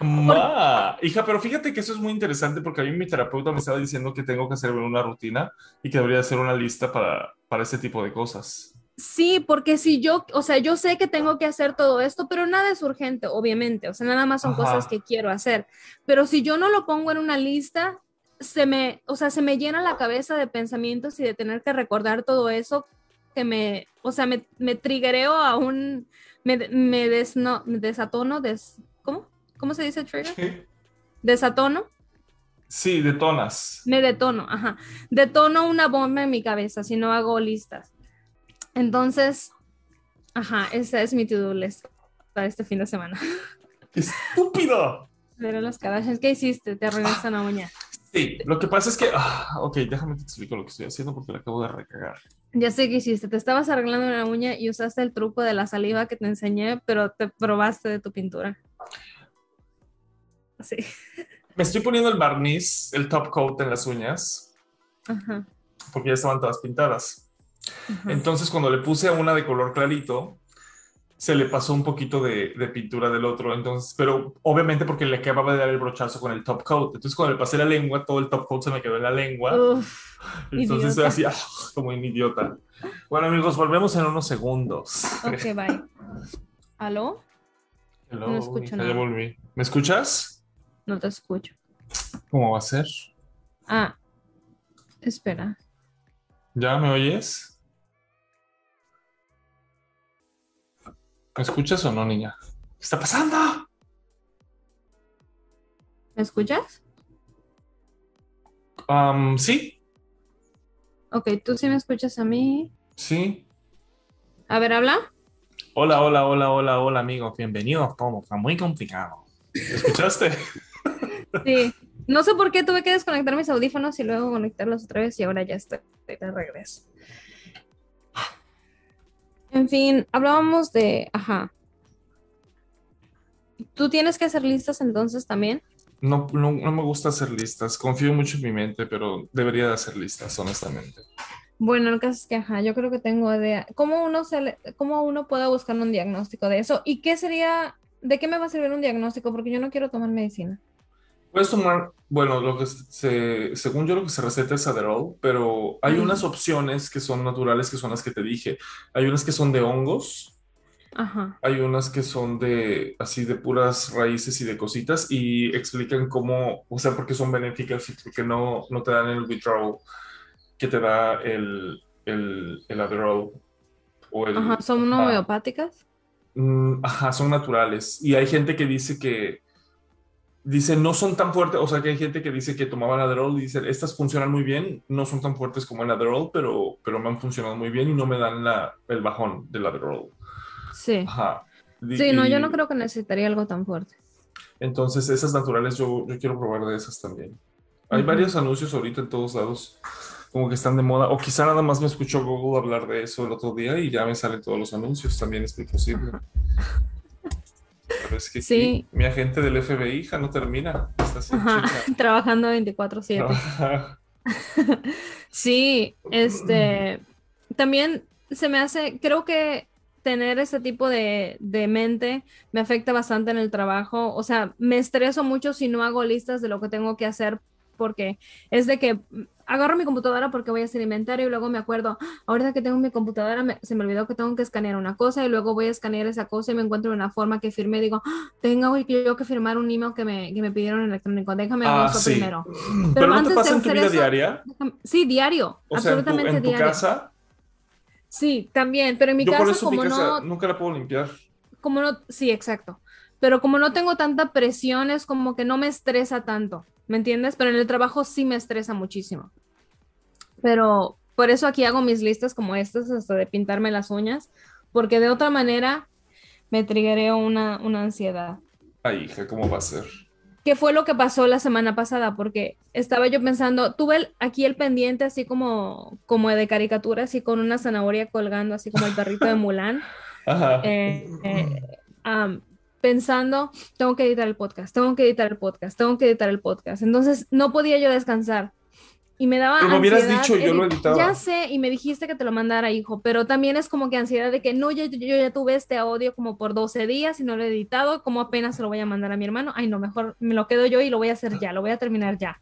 B: Ma, hija, pero fíjate que eso es muy interesante porque a mí mi terapeuta me estaba diciendo que tengo que hacer una rutina y que debería hacer una lista para, para ese tipo de cosas.
C: Sí, porque si yo, o sea, yo sé que tengo que hacer todo esto, pero nada es urgente, obviamente, o sea, nada más son
B: Ajá.
C: cosas que quiero hacer. Pero si yo no lo pongo en una lista, se me, o sea, se me llena la cabeza de pensamientos y de tener que recordar todo eso que me, o sea, me, me triggereo a un, me, me, des, no, me desatono, des, ¿cómo? ¿Cómo se dice trigger? Desatono.
B: Sí, detonas.
C: Me detono, ajá. Detono una bomba en mi cabeza si no hago listas. Entonces, ajá, esa es mi to-do list para este fin de semana.
B: ¡Estúpido!
C: Ver a las Kardashians, ¿qué hiciste? Te arruinaste una uña.
B: Sí, lo que pasa es que. ah, ok, déjame te explico lo que estoy haciendo porque la acabo de recagar.
C: Ya sé qué hiciste, te estabas arreglando la uña y usaste el truco de la saliva que te enseñé, pero te probaste de tu pintura. Sí.
B: Me estoy poniendo el barniz, el top coat en las uñas,
C: Ajá.
B: porque ya estaban todas pintadas.
C: ajá.
B: Entonces, cuando le puse a una de color clarito, se le pasó un poquito de, de pintura del otro. Entonces, pero obviamente porque le acababa de dar el brochazo con el top coat. Entonces, cuando le pasé la lengua, todo el top coat se me quedó en la lengua.
C: Uf,
B: Entonces,
C: idiota.
B: así, ah, como un idiota. Bueno, amigos, volvemos en unos segundos.
C: ok, bye. ¿Aló?
B: Hello,
C: No escucho nada.
B: ya volví. ¿Me escuchas?
C: No te escucho.
B: ¿Cómo va a ser?
C: Ah, espera.
B: ¿Ya me oyes? ¿Me escuchas o no, niña? ¿Qué está pasando?
C: ¿Me escuchas?
B: Am, sí,
C: Ok, tú sí me escuchas a mí.
B: sí.
C: A ver, habla.
B: Hola, hola, hola, hola, hola, amigos. Bienvenidos. Todo está muy complicado. ¿Me escuchaste?
C: Sí. No sé por qué tuve que desconectar mis audífonos y luego conectarlos otra vez y ahora ya estoy de regreso. En fin, hablábamos de, ajá. ¿Tú tienes que hacer listas entonces también?
B: No, no, no me gusta hacer listas. Confío mucho en mi mente, pero debería de hacer listas, honestamente.
C: Bueno, el caso es que, ajá, yo creo que tengo idea. ¿Cómo uno, se le- cómo uno puede buscar un diagnóstico de eso? ¿Y qué sería, de qué me va a servir un diagnóstico? Porque yo no quiero tomar medicina.
B: Puedes tomar, bueno, lo que se, según yo lo que se receta es Adderall, pero hay
C: Ay.
B: unas opciones que son naturales, que son las que te dije. Hay unas que son de hongos,
C: Ajá.
B: hay unas que son de así de puras raíces y de cositas y explican cómo, o sea, porque son benéficas y porque no, no te dan el withdrawal que te da el, el, el Adderall o el...
C: Ajá, ¿son homeopáticas?
B: Mm, ajá, son naturales. Y hay gente que dice que, dice, no son tan fuertes, o sea, que hay gente que dice que tomaban Adderall y dicen, estas funcionan muy bien, no son tan fuertes como el Adderall, pero, pero me han funcionado muy bien y no me dan la, el bajón del Adderall.
C: Sí.
B: Ajá.
C: Sí, no, yo
B: y
C: no creo que necesitaría algo tan fuerte.
B: Entonces, esas naturales yo, yo quiero probar de esas también. Hay
C: Ujú.
B: varios anuncios ahorita en todos lados, como que están de moda, o quizá nada más me escuchó Google hablar de eso el otro día y ya me salen todos los anuncios, también es muy posible. Pero es que
C: Sí.
B: mi agente del FBI, hija, no termina.
C: Ajá, trabajando 24/7.
B: Trabaja.
C: Sí, este, también se me hace, creo que tener ese tipo de, de mente me afecta bastante en el trabajo. O sea, me estreso mucho si no hago listas de lo que tengo que hacer porque es de que agarro mi computadora porque voy a hacer inventario y luego me acuerdo, "Ah, ahorita que tengo mi computadora me- se me olvidó que tengo que escanear una cosa y luego voy a escanear esa cosa y me encuentro en una forma que firmé y digo, "Ah, tengo yo que firmar un email que me, que me pidieron electrónico, déjame
B: Ah,
C: eso
B: sí.
C: primero.
B: Pero no te
C: de
B: pasa en tu vida
C: eso-
B: diaria.
C: Déjame- Sí, diario,
B: O sea, en tu,
C: absolutamente
B: en tu
C: diario.
B: casa.
C: Sí, también, pero en mi
B: Yo por
C: casa
B: mi
C: como
B: casa
C: no,
B: nunca la puedo limpiar.
C: como no, sí, exacto. Pero como no tengo tanta presión, es como que no me estresa tanto, ¿me entiendes? Pero en el trabajo sí me estresa muchísimo. Pero por eso aquí hago mis listas como estas, hasta de pintarme las uñas, porque de otra manera me triggereo una, una ansiedad.
B: Ay, hija, ¿cómo va a ser?
C: ¿Qué fue lo que pasó la semana pasada? Porque estaba yo pensando, tuve el- aquí el pendiente así como, como de caricatura, así con una zanahoria colgando, así como el perrito de Mulan.
B: Ajá.
C: eh, eh, pensando, tengo que editar el podcast, tengo que editar el podcast, tengo que editar el podcast. Entonces no podía yo descansar. Y me daba
B: Pero me hubieras
C: ansiedad
B: dicho, yo lo
C: edit-
B: editaba.
C: Ya sé, y me dijiste que te lo mandara, hijo, pero también es como que ansiedad de que no, yo, yo ya tuve este audio como por 12 días y no lo he editado, como apenas se lo voy a mandar a mi hermano. Ay, no, mejor me lo quedo yo y lo voy a hacer ya, lo voy a terminar ya.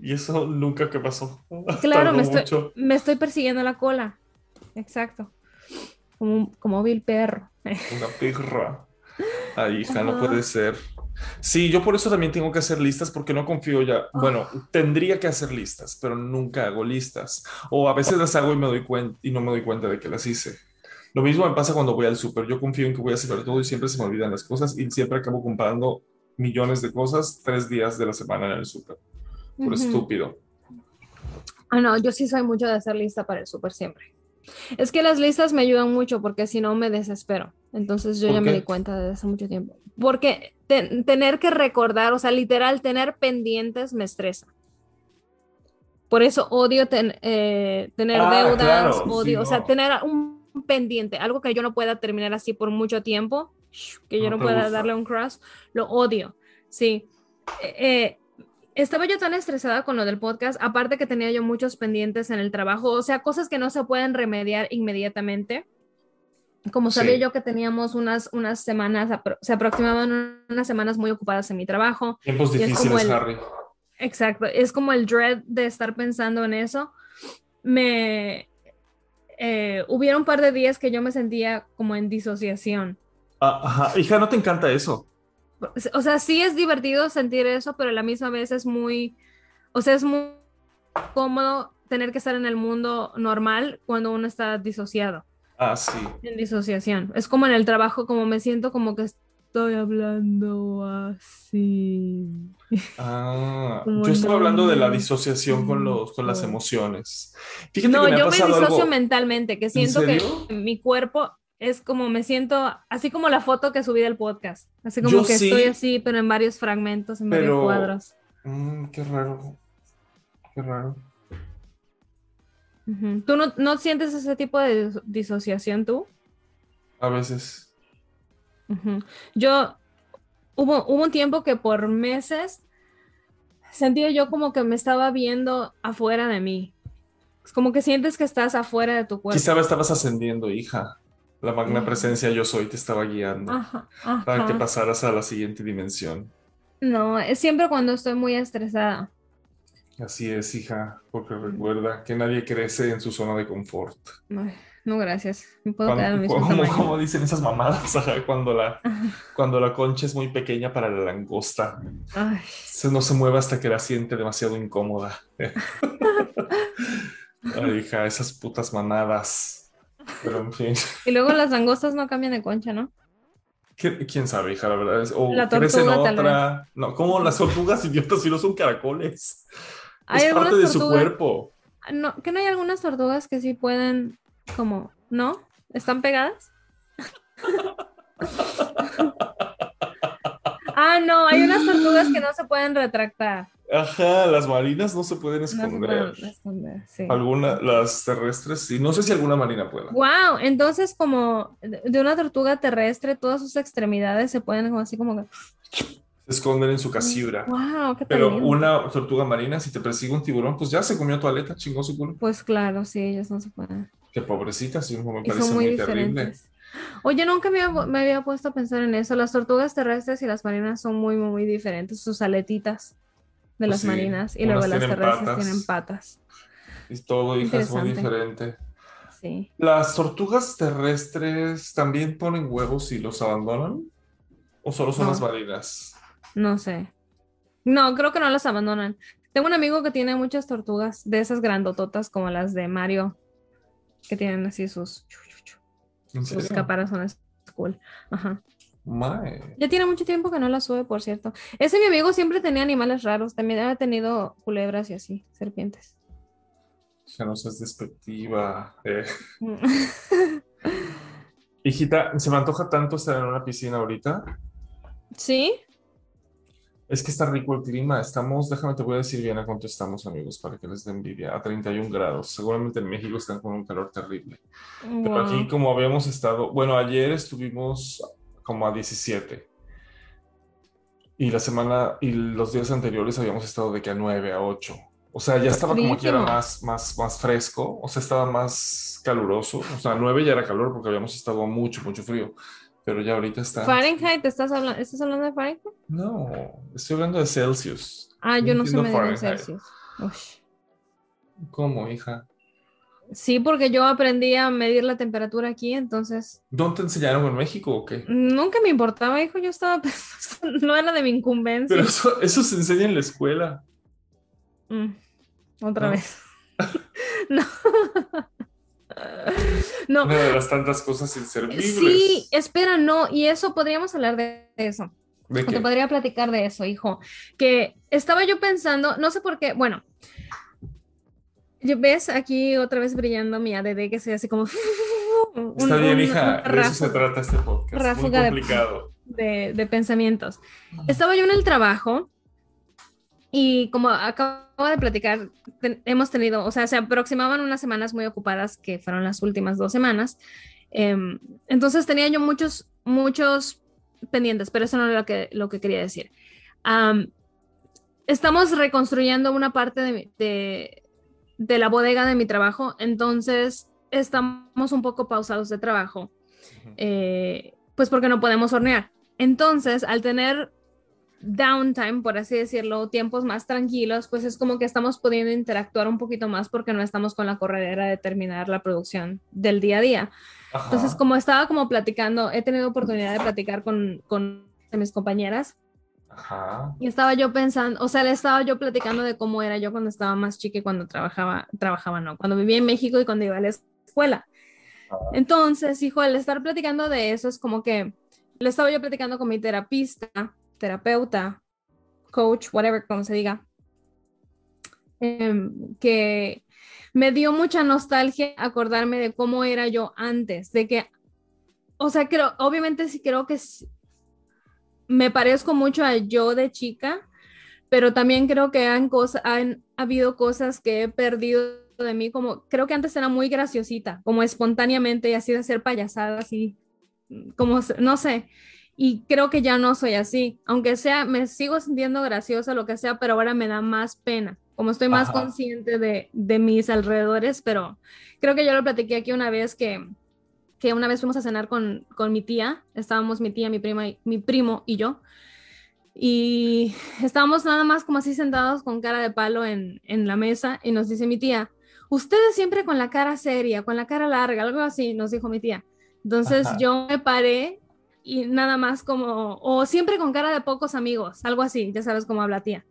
B: Y eso nunca que pasó.
C: Claro, me estoy,
B: mucho.
C: me estoy persiguiendo la cola. Exacto. Como, como vil perro.
B: Una perra. Ay, hija, no puede ser. Sí, yo por eso también tengo que hacer listas porque no confío ya. Bueno, tendría que hacer listas, pero nunca hago listas. O a veces las hago y me doy cuenta y no me doy cuenta de que las hice. Lo mismo me pasa cuando voy al súper. Yo confío en que voy a hacer todo y siempre se me olvidan las cosas y siempre acabo comprando millones de cosas tres días de la semana en el súper. Por estúpido.
C: Ah, no, yo sí soy mucho de hacer lista para el súper siempre. Es que las listas me ayudan mucho porque si no me desespero. Entonces yo
B: ¿Por
C: ya me di cuenta desde hace mucho tiempo. Porque te- tener que recordar, o sea, literal, tener pendientes me estresa. Por eso odio ten- eh, tener
B: Ah,
C: deudas,
B: claro,
C: odio,
B: sí,
C: o sea, tener un pendiente, algo que yo no pueda terminar así por mucho tiempo, que yo
B: No
C: pueda
B: gusta.
C: darle un cross, lo odio. Sí. Eh, eh, estaba yo tan estresada con lo del podcast, aparte que tenía yo muchos pendientes en el trabajo, o sea, cosas que no se pueden remediar inmediatamente. Como sabía
B: Sí.
C: yo que teníamos unas, unas semanas, se aproximaban unas semanas muy ocupadas en mi trabajo,
B: Tiempos difíciles,
C: el-
B: Harry.
C: Exacto, es como el dread de estar pensando en eso. Me eh, hubiera un par de días que yo me sentía como en disociación.
B: Ah, ajá. Hija, ¿no te encanta eso?
C: O sea, sí es divertido sentir eso, pero a la misma vez es muy, o sea, es muy cómodo tener que estar en el mundo normal cuando uno está disociado,
B: Ah, sí.
C: en disociación. Es como en el trabajo, como me siento como que estoy hablando así.
B: Ah, yo estaba hablando de la disociación con los, con las emociones. Fíjate
C: No,
B: que me ha
C: yo me disocio
B: algo.
C: mentalmente, que siento que mi cuerpo es como me siento, así como la foto que subí del podcast, así como
B: Yo
C: que
B: sí.
C: estoy así, pero en varios fragmentos, en varios cuadros.
B: Mm, qué raro. Qué raro.
C: ¿Tú no, no sientes ese tipo de dis- disociación tú?
B: A veces.
C: Yo, hubo, hubo un tiempo que por meses sentía yo como que me estaba viendo afuera de mí. Es como que sientes que estás afuera de tu cuerpo.
B: Quizá estabas ascendiendo, hija. La magna presencia yo soy te estaba guiando
C: Ajá,
B: para que
C: ajá.
B: pasaras a la siguiente dimensión.
C: No, es siempre cuando estoy muy estresada.
B: Así es, hija, porque recuerda que nadie crece en su zona de confort.
C: Ay, no, gracias. Me puedo
B: Cuando-
C: quedar mismo
B: como, dicen esas mamadas, cuando la, cuando la concha es muy pequeña para la langosta.
C: Ay,
B: Se no se mueve hasta que la siente demasiado incómoda. Ay, hija, esas putas manadas. Pero en fin,
C: Y luego las langostas no cambian de concha, ¿no?
B: ¿Qui- quién sabe, hija, la verdad es. O
C: La
B: crecen
C: tortuga, tal
B: otra. No, como las tortugas idiotas si no son caracoles.
C: Hay
B: es parte de su cuerpo.
C: No, que no hay algunas tortugas que sí pueden, como, ¿no? ¿Están pegadas? ah, no, hay unas tortugas que no se pueden retractar.
B: Ajá, las marinas no se pueden
C: No se
B: esconder.
C: pueden esconder, sí.
B: Algunas, las terrestres, sí. No sé si alguna marina pueda.
C: Wow, entonces como de una tortuga terrestre, todas sus extremidades se pueden como así como
B: Se esconden en su casibra.
C: wow, qué
B: Pero una tortuga marina, si te persigue un tiburón, pues ya se comió tu aleta, chingó su culo.
C: Pues claro, sí, ellos no se pueden.
B: Qué pobrecita, sí, me
C: Y
B: parece
C: son muy
B: muy terrible.
C: diferentes. Oye, nunca me había, me había puesto a pensar en eso. Las tortugas terrestres y las marinas son muy, muy, muy diferentes. Sus aletitas de
B: Pues
C: las
B: sí,
C: marinas y luego las terrestres
B: patas.
C: tienen patas.
B: Y todo, hija, es muy diferente.
C: Sí.
B: ¿Las tortugas terrestres también ponen huevos y los abandonan? ¿O solo son
C: No.
B: las marinas?
C: No sé. No, creo que no las abandonan. Tengo un amigo que tiene muchas tortugas de esas grandototas como las de Mario, que tienen así sus,
B: ¿En
C: sus caparazones cool. Ajá.
B: Mae.
C: Ya tiene mucho tiempo que no las sube, por cierto. Ese mi amigo siempre tenía animales raros. También ha tenido culebras y así, serpientes.
B: Ya no seas despectiva. eh. Hijita, se me antoja tanto estar en una piscina ahorita.
C: ¿Sí?
B: Es que está rico el clima. Estamos, déjame te voy a decir bien a cuánto estamos, amigos, para que les dé envidia. A 31 grados. Seguramente en México están con un calor terrible. Pero aquí, como habíamos estado, bueno, ayer estuvimos como a 17. Y la semana y los días anteriores habíamos estado de que a 9, a 8. O sea, ya estaba como que era más, más, más fresco, o sea, estaba más caluroso. O sea, a 9 ya era calor porque habíamos estado mucho, mucho frío. Pero ya ahorita está.
C: Fahrenheit, ¿estás hablando, ¿estás hablando de Fahrenheit?
B: No, estoy hablando de Celsius.
C: Ah, yo no sé
B: entiendo
C: medir en. Celsius.
B: ¿Cómo, hija?
C: Sí, porque yo aprendí a medir la temperatura aquí, entonces
B: ¿Dónde te enseñaron en México o qué?
C: nunca me importaba, hijo, yo estaba, no era de mi incumbencia.
B: Pero eso, eso se enseña en la escuela.
C: Mm, otra
B: ¿No?
C: vez. no. no.
B: Una de las tantas cosas inservibles.
C: Sí, espera, no, y eso podríamos hablar de eso.
B: ¿De
C: O te
B: qué?
C: podría platicar de eso, hijo. Que estaba yo pensando, no sé por qué, bueno, ves aquí otra vez brillando mi ADD que se hace como... un-
B: Está bien,
C: un-
B: hija, de eso se trata este podcast. Muy
C: ráfaga de-
B: complicado.
C: de, de pensamientos. Estaba yo en el trabajo Y como acabo de platicar, hemos tenido, o sea, se aproximaban unas semanas muy ocupadas, que fueron las últimas dos semanas. Em, entonces tenía yo muchos, muchos pendientes, pero eso no era lo que, lo que quería decir. estamos reconstruyendo una parte de, de, la bodega de mi trabajo, entonces estamos un poco pausados de trabajo, eh, pues porque no podemos hornear. Entonces, al tener downtime, por así decirlo, tiempos más tranquilos, pues es como que estamos pudiendo interactuar un poquito más porque no estamos con la corredera de terminar la producción del día a día. Entonces, como estaba como platicando, he tenido oportunidad de platicar con, con mis compañeras. Y estaba yo pensando, o sea, le estaba yo platicando de cómo era yo cuando estaba más chica y cuando trabajaba, trabajaba no, cuando vivía en México y cuando iba a la escuela. Entonces, hijo, al estar platicando de eso es como que le estaba yo platicando con mi terapista terapeuta, coach, whatever, como se diga, em, que me dio mucha nostalgia acordarme de cómo era yo antes, de que, o sea, creo, obviamente sí creo que me parezco mucho a yo de chica, pero también creo que han, cosas, han habido cosas que he perdido de mí, como creo que antes era muy graciosita, como espontáneamente y así de hacer payasadas y como, no sé, y creo que ya no soy así, aunque sea, me sigo sintiendo graciosa, lo que sea, pero ahora me da más pena, como estoy más consciente de, de, mis alrededores, pero creo que yo lo platiqué aquí una vez que, que una vez fuimos a cenar con, con mi tía, estábamos mi tía, mi prima, y, mi primo y yo, y estábamos nada más como así sentados con cara de palo en, en la mesa y nos dice mi tía, ustedes siempre con la cara seria, con la cara larga, algo así, nos dijo mi tía. Entonces yo me paré y nada más como, o siempre con cara de pocos amigos, algo así, ya sabes cómo habla tía.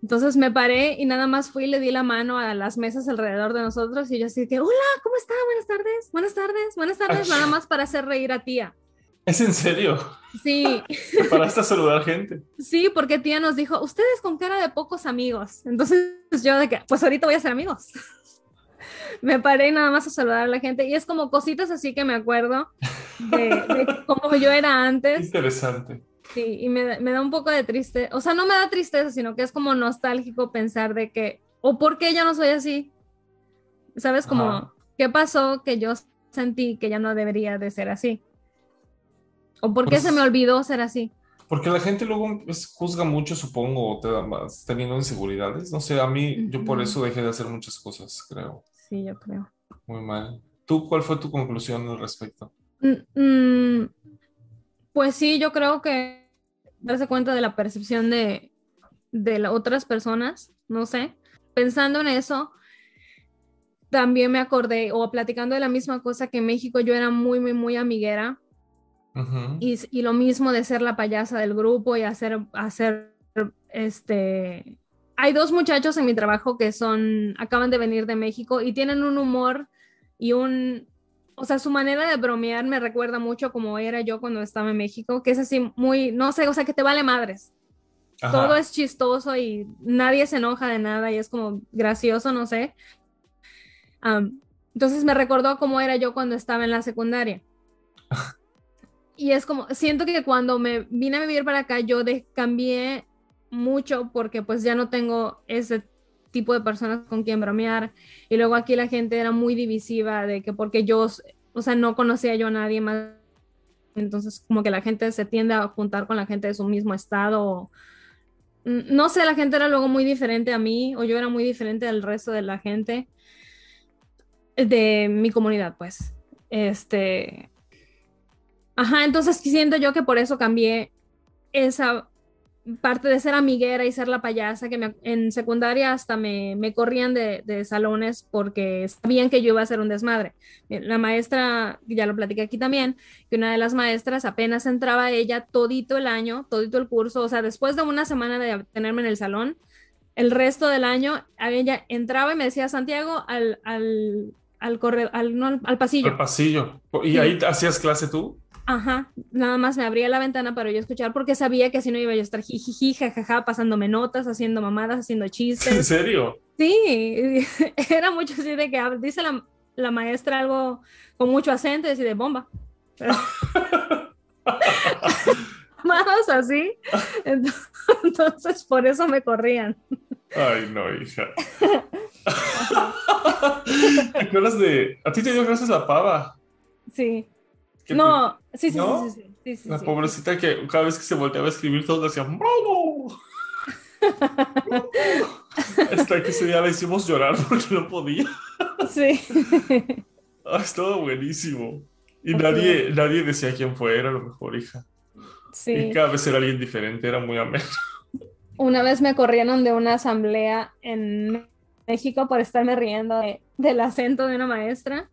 C: Entonces me paré y nada más fui y le di la mano a las mesas alrededor de nosotros y yo así que, hola, ¿cómo está? Buenas tardes, buenas tardes, buenas tardes, nada más para hacer reír a tía.
B: ¿Es en serio?
C: Sí.
B: para hasta saludar gente.
C: Sí, porque tía nos dijo, ustedes con cara de pocos amigos. Entonces yo de que, pues ahorita voy a ser amigos. me paré nada más a saludar a la gente y es como cositas así que me acuerdo de, cómo yo era antes.
B: Interesante.
C: Sí, y me, me, da un poco de triste, o sea, no me da tristeza, sino que es como nostálgico pensar de que, o por qué ya no soy así, ¿sabes? Como, ¿qué pasó que yo sentí que ya no debería de ser así? ¿O por qué pues se me olvidó ser así?
B: Porque la gente luego juzga mucho, supongo, te da más, teniendo inseguridades. No sé, a mí, yo por eso dejé de hacer muchas cosas, creo.
C: Sí, yo creo.
B: Muy mal. ¿Tú cuál fue tu conclusión al respecto?
C: Mm, mm, pues sí, yo creo que darse cuenta de la percepción de, de las otras personas, no sé. Pensando en eso, también me acordé, o platicando de la misma cosa, que en México yo era muy, muy, muy amiguera y, lo mismo de ser la payasa del grupo y hacer, hacer, este... Hay dos muchachos en mi trabajo que son, acaban de venir de México y tienen un humor y un, o sea, su manera de bromear me recuerda mucho como era yo cuando estaba en México, que es así muy, no sé, o sea, que te vale madres. Todo es chistoso y nadie se enoja de nada y es como gracioso, no sé. entonces me recordó cómo era yo cuando estaba en la secundaria. y es como, siento que cuando me vine a vivir para acá, yo cambié mucho porque pues ya no tengo ese tipo de personas con quien bromear. Y luego aquí la gente era muy divisiva de que porque yo, o sea, no conocía yo a nadie más. Entonces como que la gente se tiende a juntar con la gente de su mismo estado. No sé, la gente era luego muy diferente a mí o yo era muy diferente al resto de la gente de mi comunidad, pues. Este, Ajá, entonces siento yo que por eso cambié esa parte de ser amiguera y ser la payasa, que en secundaria hasta me, me corrían de, de, salones porque sabían que yo iba a hacer un desmadre. La maestra, ya lo platiqué aquí también, que una de las maestras apenas entraba ella todito el año, todito el curso, o sea, después de una semana de tenerme en el salón, el resto del año ella entraba y me decía, Santiago, al, al, al, corredor, al, al, pasillo.
B: Al pasillo. ¿Y ahí hacías clase tú?
C: Ajá, nada más me abría la ventana para yo escuchar porque sabía que así no iba yo a estar jijiji, jajaja, pasándome notas, haciendo mamadas, haciendo chistes.
B: ¿En serio?
C: Sí, era mucho así de que dice la, la maestra algo con mucho acento y de bomba. Más así. Entonces, Entonces, por eso me corrían.
B: Ay, no, hija. ¿Te acuerdas de... A ti te dio gracias la pava.
C: Sí.
B: ¿Qué
C: No, sí, sí,
B: ¿No?
C: sí, sí, sí, sí,
B: La
C: sí.
B: pobrecita que cada vez que se volteaba a escribir todos decían ¡Bravo! Hasta que ese día la hicimos llorar porque no podía.
C: Sí.
B: Ah, estaba buenísimo. Y
C: Así
B: nadie, nadie decía quién fue, era lo mejor, hija.
C: Sí.
B: Y cada vez era alguien diferente, era muy ameno.
C: Una vez me corrieron de una asamblea en México por estarme riendo de- del acento de una maestra.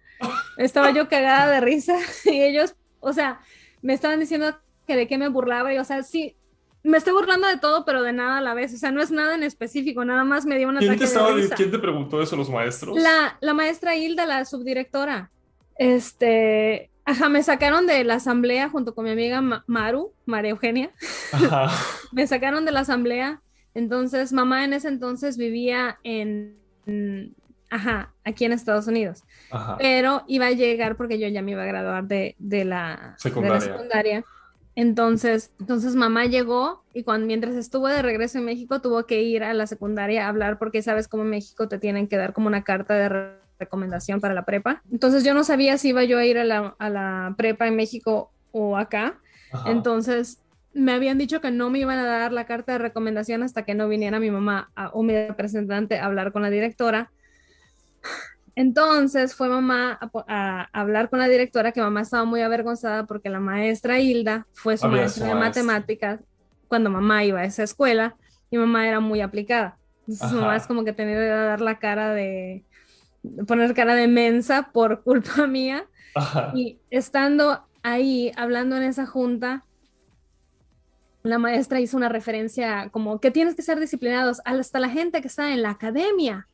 C: Estaba yo cagada de risa y ellos, o sea, me estaban diciendo que de qué me burlaba y, o sea, sí, me estoy burlando de todo, pero de nada a la vez. O sea, no es nada en específico, nada más me dio un
B: ¿Quién te, estaba,
C: de risa.
B: ¿Quién te preguntó eso, los maestros?
C: La, la maestra Hilda, la subdirectora, este, ajá, me sacaron de la asamblea junto con mi amiga Ma- Maru, María Eugenia.
B: Ajá.
C: me sacaron de la asamblea. Entonces, mamá en ese entonces vivía en, en- ajá, aquí en Estados Unidos.
B: Ajá.
C: Pero iba a llegar porque yo ya me iba a graduar de, de la, de la
B: Secundaria.
C: secundaria. Entonces, entonces mamá llegó y cuando mientras estuvo de regreso en México tuvo que ir a la secundaria a hablar porque sabes cómo en México te tienen que dar como una carta de re- recomendación para la prepa. Entonces yo no sabía si iba yo a ir a la, a la prepa en México o acá.
B: Ajá.
C: Entonces, me habían dicho que no me iban a dar la carta de recomendación hasta que no viniera mi mamá a- o mi representante a hablar con la directora. Entonces fue mamá a, hablar con la directora, que mamá estaba muy avergonzada porque la maestra Hilda fue su maestra de matemáticas cuando mamá iba a esa escuela y mamá era muy aplicada. Entonces
B: Ajá.
C: mamá es como que tenía que dar la cara de, de poner cara de mensa por culpa mía.
B: Ajá.
C: Y estando ahí hablando en esa junta, la maestra hizo una referencia como que tienes que ser disciplinados hasta la gente que está en la academia.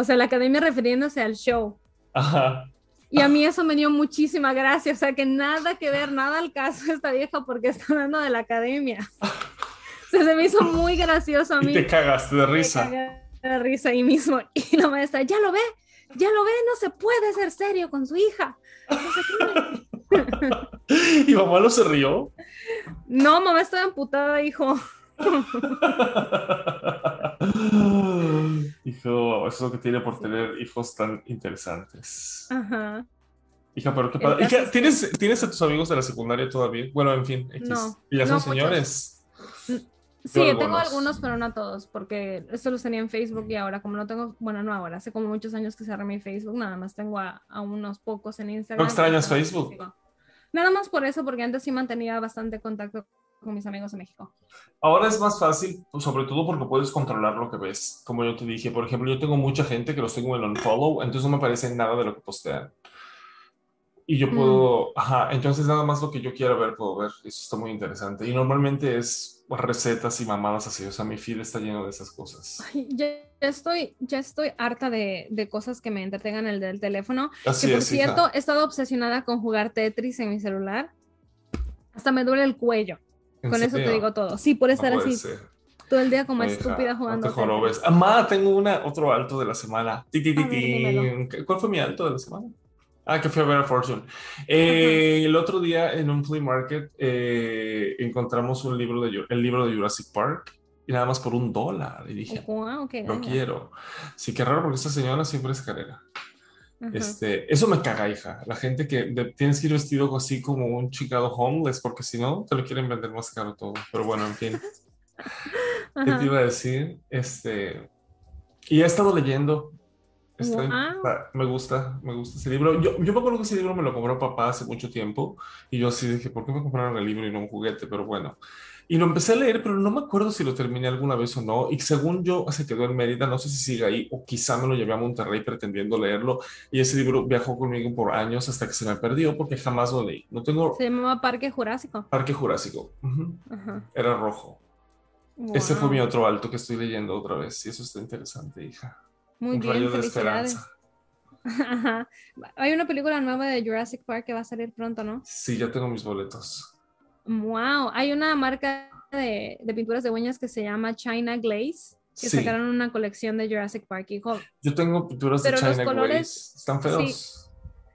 C: O sea, la academia refiriéndose al show.
B: Ajá.
C: Y a mí eso me dio muchísima gracia. O sea, que nada que ver, nada al caso esta vieja porque está hablando de la academia. O sea, se me hizo muy gracioso a
B: Y
C: mí.
B: te cagaste de
C: Me
B: risa.
C: cagué de risa ahí mismo. Y la maestra, ya lo ve, ya lo ve, no se puede ser serio con su hija. No.
B: Y mamá no se rió.
C: No, mamá estaba amputada, hijo.
B: Hijo, eso es lo que tiene por tener hijos tan interesantes.
C: Ajá.
B: Hija, pero qué padre. Hija, ¿tienes, ¿Tienes a tus amigos de la secundaria todavía? Bueno, en fin, X.
C: No,
B: ¿Y ya son
C: no, muchos.
B: señores?
C: Sí,
B: algunos.
C: tengo algunos, pero no todos, porque eso los tenía en Facebook y ahora, como no tengo, bueno, no ahora, hace como muchos años que cerré mi Facebook, nada más tengo a, a unos pocos en Instagram.
B: ¿No extrañas Facebook?
C: Nada más por eso, porque antes sí mantenía bastante contacto con mis amigos de México.
B: Ahora es más fácil, pues, sobre todo porque puedes controlar lo que ves. Como yo te dije, por ejemplo, yo tengo mucha gente que los tengo en unfollow, entonces no me aparece nada de lo que postean. Y yo
C: Mm.
B: puedo, ajá, entonces nada más lo que yo quiero ver, puedo ver. Eso está muy interesante. Y normalmente es recetas y mamadas así, o sea, mi feed está lleno de esas cosas.
C: Ay, ya, ya estoy, ya estoy harta de, de cosas que me entretengan el del teléfono.
B: Así
C: que por
B: es, hija.
C: cierto, he estado obsesionada con jugar Tetris en mi celular. Hasta me duele el cuello.
B: ¿En
C: Con eso te
B: serio?
C: digo todo. Sí, por
B: No
C: estar
B: puede
C: así
B: ser.
C: todo el día como estúpida jugando.
B: No te. Amá, tengo una, otro alto de la semana. Ti, ti, ti,
C: ver.
B: ¿Cuál fue mi alto de la semana? Ah, que fui a ver a Fortune. Eh, el otro día en un flea market eh, encontramos un libro de, el libro de Jurassic Park y nada más por un dólar. Y dije,
C: Guau, qué
B: lo quiero. Sí, qué raro porque esta señora siempre es Este, eso me caga, hija. La gente que de- tienes que ir vestido así como un chicado homeless porque si no te lo quieren vender más caro todo. Pero bueno, en fin. ¿Qué te iba a decir? Este, y he estado leyendo.
C: Wow.
B: me gusta, me gusta ese libro. Yo, yo me acuerdo que ese libro me lo compró papá hace mucho tiempo y yo así dije, ¿por qué me compraron el libro y no un juguete? Pero bueno. Y lo empecé a leer, pero no me acuerdo si lo terminé alguna vez o no. Y según yo, se quedó en Mérida, no sé si sigue ahí o quizá me lo llevé a Monterrey pretendiendo leerlo. Y ese libro viajó conmigo por años hasta que se me perdió porque jamás lo leí. No tengo
C: Se llamaba Parque Jurásico.
B: Parque Jurásico. Ujú.
C: Ajá.
B: Era rojo. Ese fue
C: Wow.
B: mi otro alto que estoy leyendo otra vez y eso está interesante, hija.
C: Muy
B: Un
C: bien,
B: rayo de esperanza.
C: Ajá. Hay una película nueva de Jurassic Park que va a salir pronto, ¿no?
B: Sí, ya tengo mis boletos.
C: Wow. Hay una marca de, de pinturas de uñas que se llama China Glaze, que
B: Sí.
C: sacaron una colección de Jurassic Park. Hijo,
B: Yo tengo pinturas de
C: Pero los
B: China
C: colores-
B: Glaze. Están feos.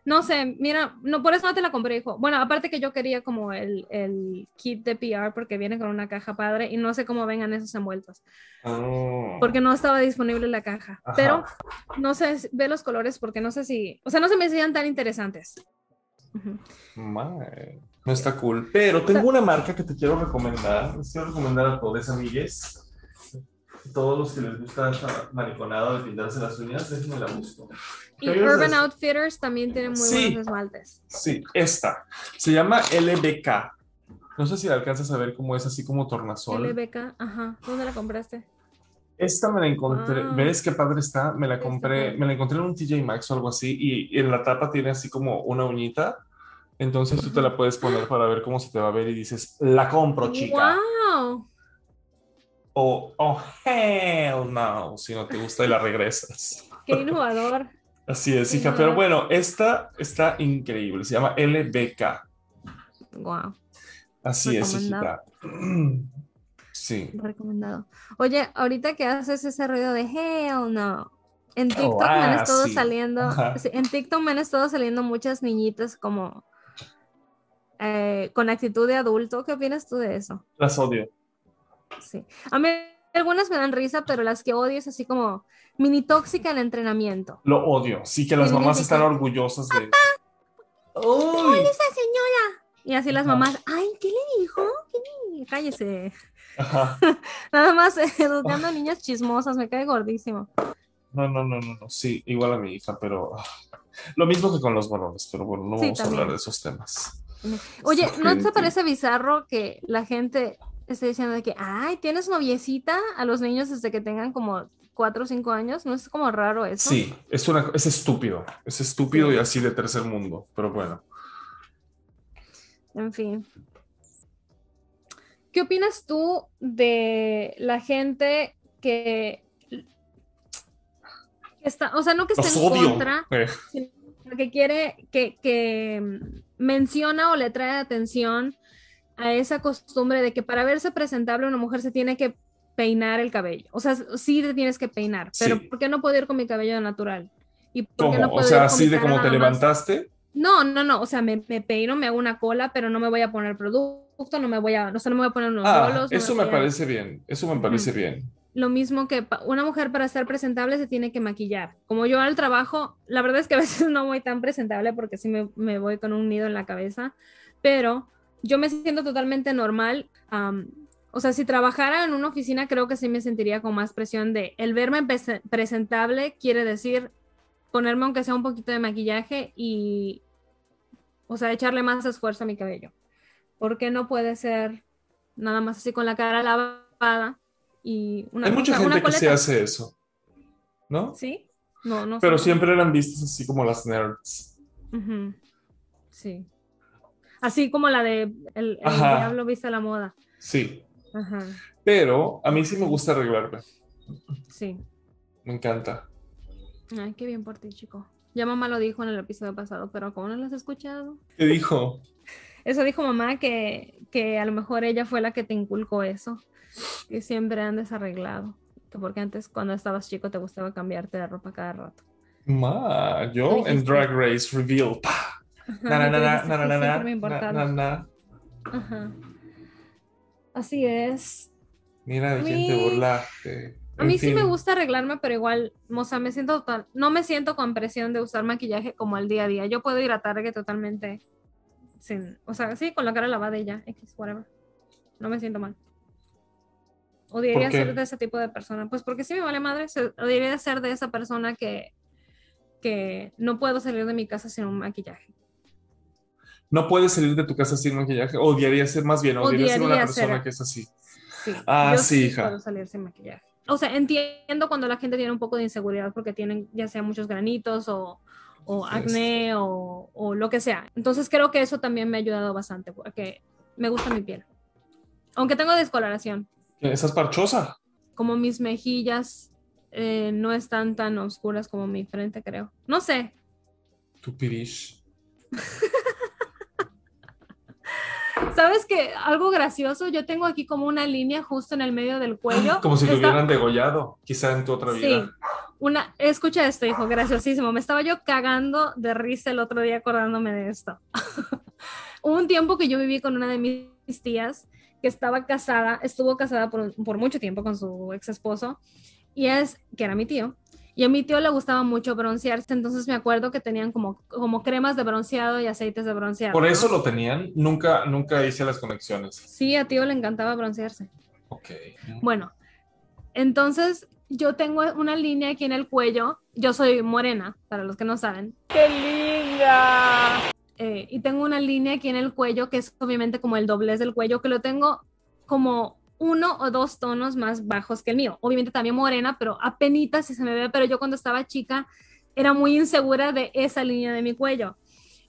C: No sé, mira, no, por eso no te la compré, hijo. Bueno, aparte que yo quería como el, el kit de PR porque viene con una caja padre y no sé cómo vengan esos envueltos.
B: Oh.
C: Porque no estaba disponible la caja.
B: Ajá.
C: Pero no sé, ve los colores porque no sé si, o sea, no se me hacían tan interesantes.
B: Mae, No está cool. Pero tengo una marca que te quiero recomendar. Les quiero recomendar a todos, amigues. Todos los que les gusta esta mariconada de pintarse las uñas, déjenme la busco.
C: Y Urban Outfitters también tiene muy
B: Sí.
C: buenos esmaltes.
B: Sí, esta. Se llama LBK. No sé si la alcanzas a ver cómo es así como tornasol.
C: LBK, ajá. ¿Dónde la compraste?
B: Esta me la encontré.
C: Wow.
B: ¿Ves qué padre está? Me la compré, me la encontré en un TJ Maxx o algo así. Y en la tapa tiene así como una uñita. Entonces tú te la puedes poner para ver cómo se te va a ver y dices, la compro, chica.
C: ¡Wow!
B: O, oh, hell no, si no te gusta y la regresas.
C: ¡Qué innovador!
B: Así es, hija. Pero bueno, esta está increíble. Se llama LBK.
C: ¡Wow!
B: Así es, hijita. Sí.
C: Recomendado. Oye, ahorita que haces ese ruido de hell no. En TikTok
B: ah,
C: me han estado
B: sí.
C: saliendo,
B: Ajá.
C: en TikTok me han estado saliendo muchas niñitas como eh, con actitud de adulto. ¿Qué opinas tú de eso?
B: Las odio.
C: Sí. A mí algunas me dan risa, pero las que odio es así como mini tóxica en entrenamiento.
B: Lo odio. Sí que las
C: Sí,
B: mamás están orgullosas de. ¡Uy!
C: ¡Esa señora! Y así las
B: Ajá.
C: mamás, ay, ¿qué le dijo? ¿Qué le- Cállese.
B: Ajá.
C: Nada más eh, educando a niñas chismosas, me cae gordísimo.
B: No, no, no, no, no. Sí, igual a mi hija, pero. ah, Lo mismo que con los varones, pero bueno, no
C: Sí,
B: vamos a hablar de esos temas.
C: Oye, ¿no te parece bizarro que la gente esté diciendo de que, ay, tienes noviecita a los niños desde que tengan como cuatro o cinco años? ¿No es como raro eso?
B: Sí, es, una, es estúpido. Es estúpido
C: Sí.
B: y así de tercer mundo, pero bueno.
C: En fin. ¿Qué opinas tú de la gente que está, o sea, no que esté en contra,
B: Eh,
C: sino que quiere, que, que menciona o le trae atención a esa costumbre de que para verse presentable una mujer se tiene que peinar el cabello. O sea, sí te tienes que peinar, pero
B: Sí.
C: ¿por qué no puedo ir con mi cabello natural? ¿Y por qué
B: ¿Cómo?
C: no
B: o
C: puedo
B: sea,
C: ir con
B: así de como te
C: más?
B: levantaste.
C: No, no, no, o sea, me, me peino, me hago una cola, pero no me voy a poner producto, no me voy a, o sea, no me voy a poner unos
B: Ah,
C: bolos. no
B: eso me parece bien. Eso me parece bien.
C: Lo mismo que una mujer para estar presentable se tiene que maquillar. Como yo al trabajo, la verdad es que a veces no voy tan presentable porque sí me, me voy con un nido en la cabeza, pero yo me siento totalmente normal. o sea, si trabajara en una oficina, creo que sí me sentiría con más presión de el verme prese- presentable quiere decir ponerme aunque sea un poquito de maquillaje y, o sea, echarle más esfuerzo a mi cabello. ¿Por qué no puede ser nada más así con la cara lavada y una,
B: Hay mucha
C: una
B: gente que se hace eso, ¿no?
C: ¿Sí? No, no.
B: Pero siempre eran vistas así como las nerds.
C: Sí. Así como la de El. Diablo Viste la Moda.
B: Sí.
C: Ajá.
B: Pero a mí sí me gusta arreglarme.
C: Sí.
B: Me encanta.
C: Ay, qué bien por ti, chico. Ya mamá lo dijo en el episodio pasado, pero ¿cómo no lo has escuchado?
B: ¿Qué dijo?
C: Eso dijo mamá que, que a lo mejor ella fue la que te inculcó eso, que siempre andes arreglado, que porque antes cuando estabas chico te gustaba cambiarte de ropa cada rato.
B: Ma, yo en. Drag Race Reveal.
C: Así es.
B: Mira de quién te burlaste.
C: A
B: En
C: mí sí me gusta arreglarme, pero igual, o sea, me siento total, no me siento con presión de usar maquillaje como al día a día. Yo puedo ir a Target totalmente sin, o sea, sí, con la cara lavada y ya, X, whatever. No me siento mal. Odiaría ser de ese tipo de persona. Pues porque sí me vale madre, odiaría ser de esa persona que, que no puedo salir de mi casa sin un maquillaje.
B: No puedes salir de tu casa sin maquillaje. Odiaría ser más bien, odiaría, ser una
C: Odiaría
B: persona
C: ser-
B: que es así.
C: Sí,
B: Ah,
C: yo
B: sí, hija.
C: puedo salir sin maquillaje. O sea, entiendo cuando la gente tiene un poco de inseguridad porque tienen ya sea muchos granitos o, o acné o, o lo que sea. Entonces creo que eso también me ha ayudado bastante porque me gusta mi piel. Aunque tengo descoloración,
B: ¿Estás parchosa?
C: como mis mejillas eh, no están tan oscuras como mi frente, creo. No sé.
B: Tu pirish.
C: ¿Sabes qué? Algo gracioso, yo tengo aquí como una línea justo en el medio del cuello.
B: Como si te
C: Está-
B: hubieran degollado, quizá en tu otra
C: Sí.
B: vida.
C: Una, escucha esto, hijo, graciosísimo. Me estaba yo cagando de risa el otro día acordándome de esto. Hubo un tiempo que yo viví con una de mis tías que estaba casada, estuvo casada por, por mucho tiempo con su ex esposo, y es, que era mi tío, y a mi tío le gustaba mucho broncearse, entonces me acuerdo que tenían como, como cremas de bronceado y aceites de bronceado.
B: Por eso lo tenían, nunca, nunca hice las conexiones.
C: Sí, a tío le encantaba broncearse.
B: Ok.
C: Bueno, entonces yo tengo una línea aquí en el cuello. Yo soy morena, para los que no saben.
A: ¡Qué linda!
C: Eh, y tengo una línea aquí en el cuello que es obviamente como el doblez del cuello, que lo tengo como uno o dos tonos más bajos que el mío. Obviamente también morena, pero apenas si se me ve, pero yo cuando estaba chica era muy insegura de esa línea de mi cuello.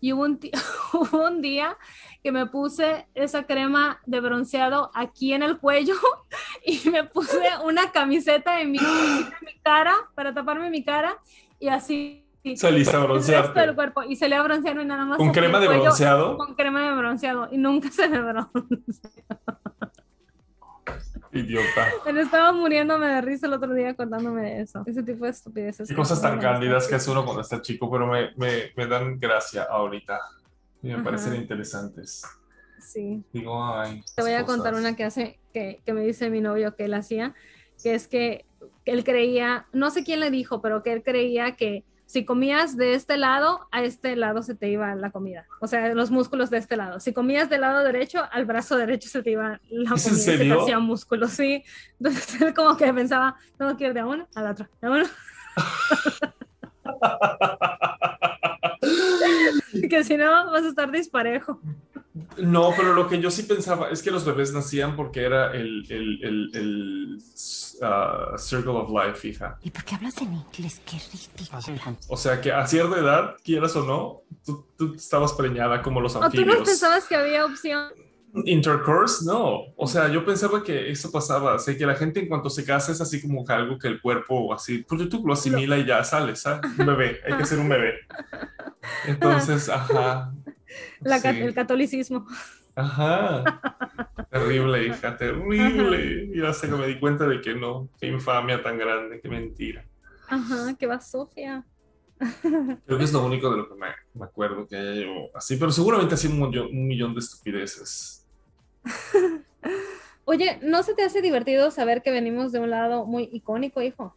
C: Y hubo un, día que me puse esa crema de bronceado aquí en el cuello y me puse una camiseta en mi, en mi cara para taparme mi cara y así
B: Saliste a broncearte.
C: el cuerpo y se le a broncear y nada más.
B: ¿Con crema de bronceado?
C: Con crema de bronceado y nunca se me bronceó.
B: Idiota.
C: Pero estaba muriéndome de risa el otro día contándome de eso. Ese tipo de estupideces.
B: Qué cosas tan cándidas que hace uno cuando está chico, pero me, me, me dan gracia ahorita. Y me
C: Ajá.
B: parecen interesantes.
C: Sí.
B: Digo, ay.
C: Te voy a contar una que hace, que, que me dice mi novio que él hacía, que es que él creía, no sé quién le dijo, pero que él creía que si comías de este lado, a este lado se te iba la comida. O sea, los músculos de este lado. Si comías del lado derecho, al brazo derecho se te iba la comida.
B: ¿Es en
C: y Se te hacía músculo, sí. Entonces él como que pensaba, tengo que ir de uno a la otra, de uno. que si no, vas a estar disparejo.
B: No, pero lo que yo sí pensaba es que los bebés nacían porque era el, el, el, el, ah, Circle of Life, hija.
D: ¿Y por qué hablas en inglés? Qué ridículo.
B: O sea que a cierta edad, quieras o no, tú, tú estabas preñada como los
C: ¿O tú
B: anfibios.
C: no pensabas que había opción?
B: Intercourse, no. O sea, yo pensaba que eso pasaba. O sea, que la gente en cuanto se casa es así como que algo que el cuerpo así, pues tú lo asimila y ya sale, ¿sabes? Un bebé, hay que ser un bebé. Entonces, ajá.
C: La
B: sí,
C: El catolicismo.
B: Ajá. Terrible, hija, terrible. Y hasta que me di cuenta de que no. Qué infamia tan grande, qué mentira.
C: Ajá, que va Sofía.
B: Creo que es lo único de lo que me, me acuerdo que haya yo así, pero seguramente así un, un millón de estupideces.
C: Oye, ¿no se te hace divertido saber que venimos de un lado muy icónico, hijo?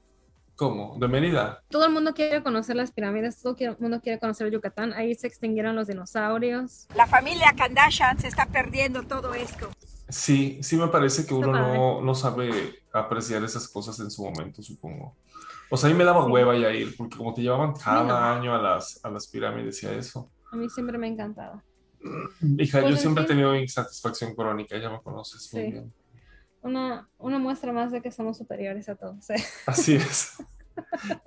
B: ¿Cómo? ¿De Mérida?
C: Todo el mundo quiere conocer las pirámides, todo el mundo quiere conocer Yucatán. Ahí se extinguieron los dinosaurios.
A: La familia Kardashian se está perdiendo todo esto.
B: Sí, sí me parece que uno no, no sabe apreciar esas cosas en su momento, supongo. O sea, a mí me daba hueva ya ir, porque como te llevaban cada
C: no.
B: año a las, a las pirámides y a eso.
C: A mí siempre me ha encantado.
B: Hija,
C: Pues,
B: yo siempre he tenido insatisfacción crónica, ya me conoces muy
C: Sí.
B: bien.
C: Una, una muestra más de que somos superiores a todos. ¿eh?
B: Así es.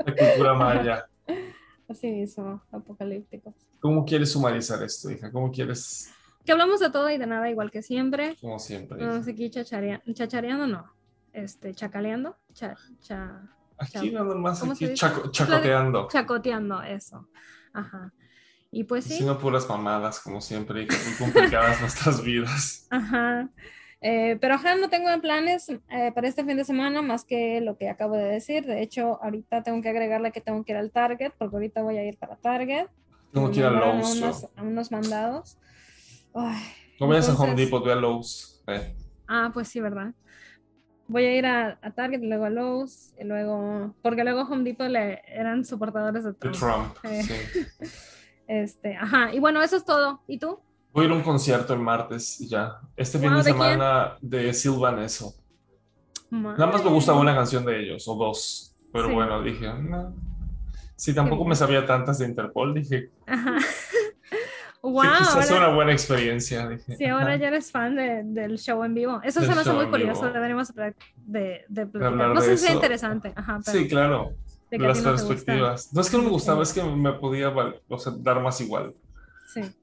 B: La cultura maya.
C: Así mismo, apocalípticos.
B: ¿Cómo quieres sumarizar esto, hija? ¿Cómo quieres,
C: Que hablamos de todo y de nada, igual que siempre.
B: como siempre?
C: Vamos aquí chacharea- chachareando, no. Este, chacaleando. Cha, cha,
B: Aquí nada más,
C: ¿Cómo se
B: aquí chaco- chacoteando.
C: chacoteando, eso. Ajá. Y pues sí.
B: Haciendo puras mamadas, como siempre, y que muy complicadas nuestras vidas.
C: Ajá. Eh, pero ajá, no tengo planes eh, para este fin de semana más que lo que acabo de decir. De hecho, ahorita tengo que agregarle que tengo que ir al Target, porque ahorita voy a ir para Target.
B: Tengo que ir a Lowe's.
C: unos, a unos mandados. Ay,
B: No vayas a Home
C: entonces-
B: Depot, ve a Lowe's. eh.
C: Ah, pues sí, ¿verdad? Voy a ir a, a Target, luego a Lowe's, y luego, porque luego Home Depot le, eran soportadores de
B: De
C: Trump.
B: Trump.
C: Eh.
B: sí.
C: Este, ajá, y bueno, eso es todo. ¿Y tú?
B: Voy a ir a un concierto el martes y ya. Este fin
C: Wow,
B: de
C: ¿de quién?
B: semana de Silvan eso. Nada más me gusta una canción de ellos, o dos. Pero
C: Sí.
B: bueno, dije, no. Si tampoco me sabía tantas de Interpol, dije,
C: Ajá.
B: wow,
C: wow,
B: quizás
C: ahora-
B: una buena experiencia. Dije,
C: Sí, ahora ya eres fan de- del show en vivo. Eso
B: Del
C: se me hace muy curioso. Deberíamos de, de, de platicar.
B: hablar
C: No
B: de
C: sé si es interesante. Ajá, pero
B: Sí, claro.
C: de
B: De las
C: no
B: perspectivas. No es que no me gustaba,
C: Sí.
B: es que me podía o sea, dar más igual.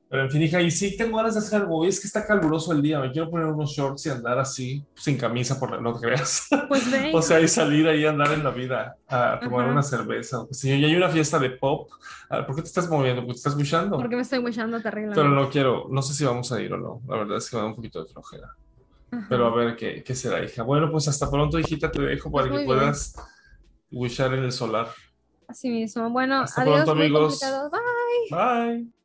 B: Pero en fin, hija, y sí tengo ganas de hacer algo. Y es que está caluroso el día. Me quiero poner unos shorts y andar así, sin camisa, por la, no te creas.
C: Pues ve.
B: O sea, y salir ahí a andar en la vida, a tomar
C: Ajá.
B: una cerveza. o qué yo. y hay una fiesta de pop. ¿Por qué te estás moviendo? ¿Porque te estás buchando?
C: porque me estoy wishando terrible.
B: Pero no quiero, no sé si vamos a ir o no. La verdad es que me da un poquito de flojera. Pero a ver qué, qué será, hija. Bueno, pues hasta pronto, hijita, te dejo para
C: Pues
B: que puedas wishar en el solar.
C: Así mismo. Bueno,
B: Hasta
C: adiós,
B: pronto, amigos.
C: Bye.
B: Bye.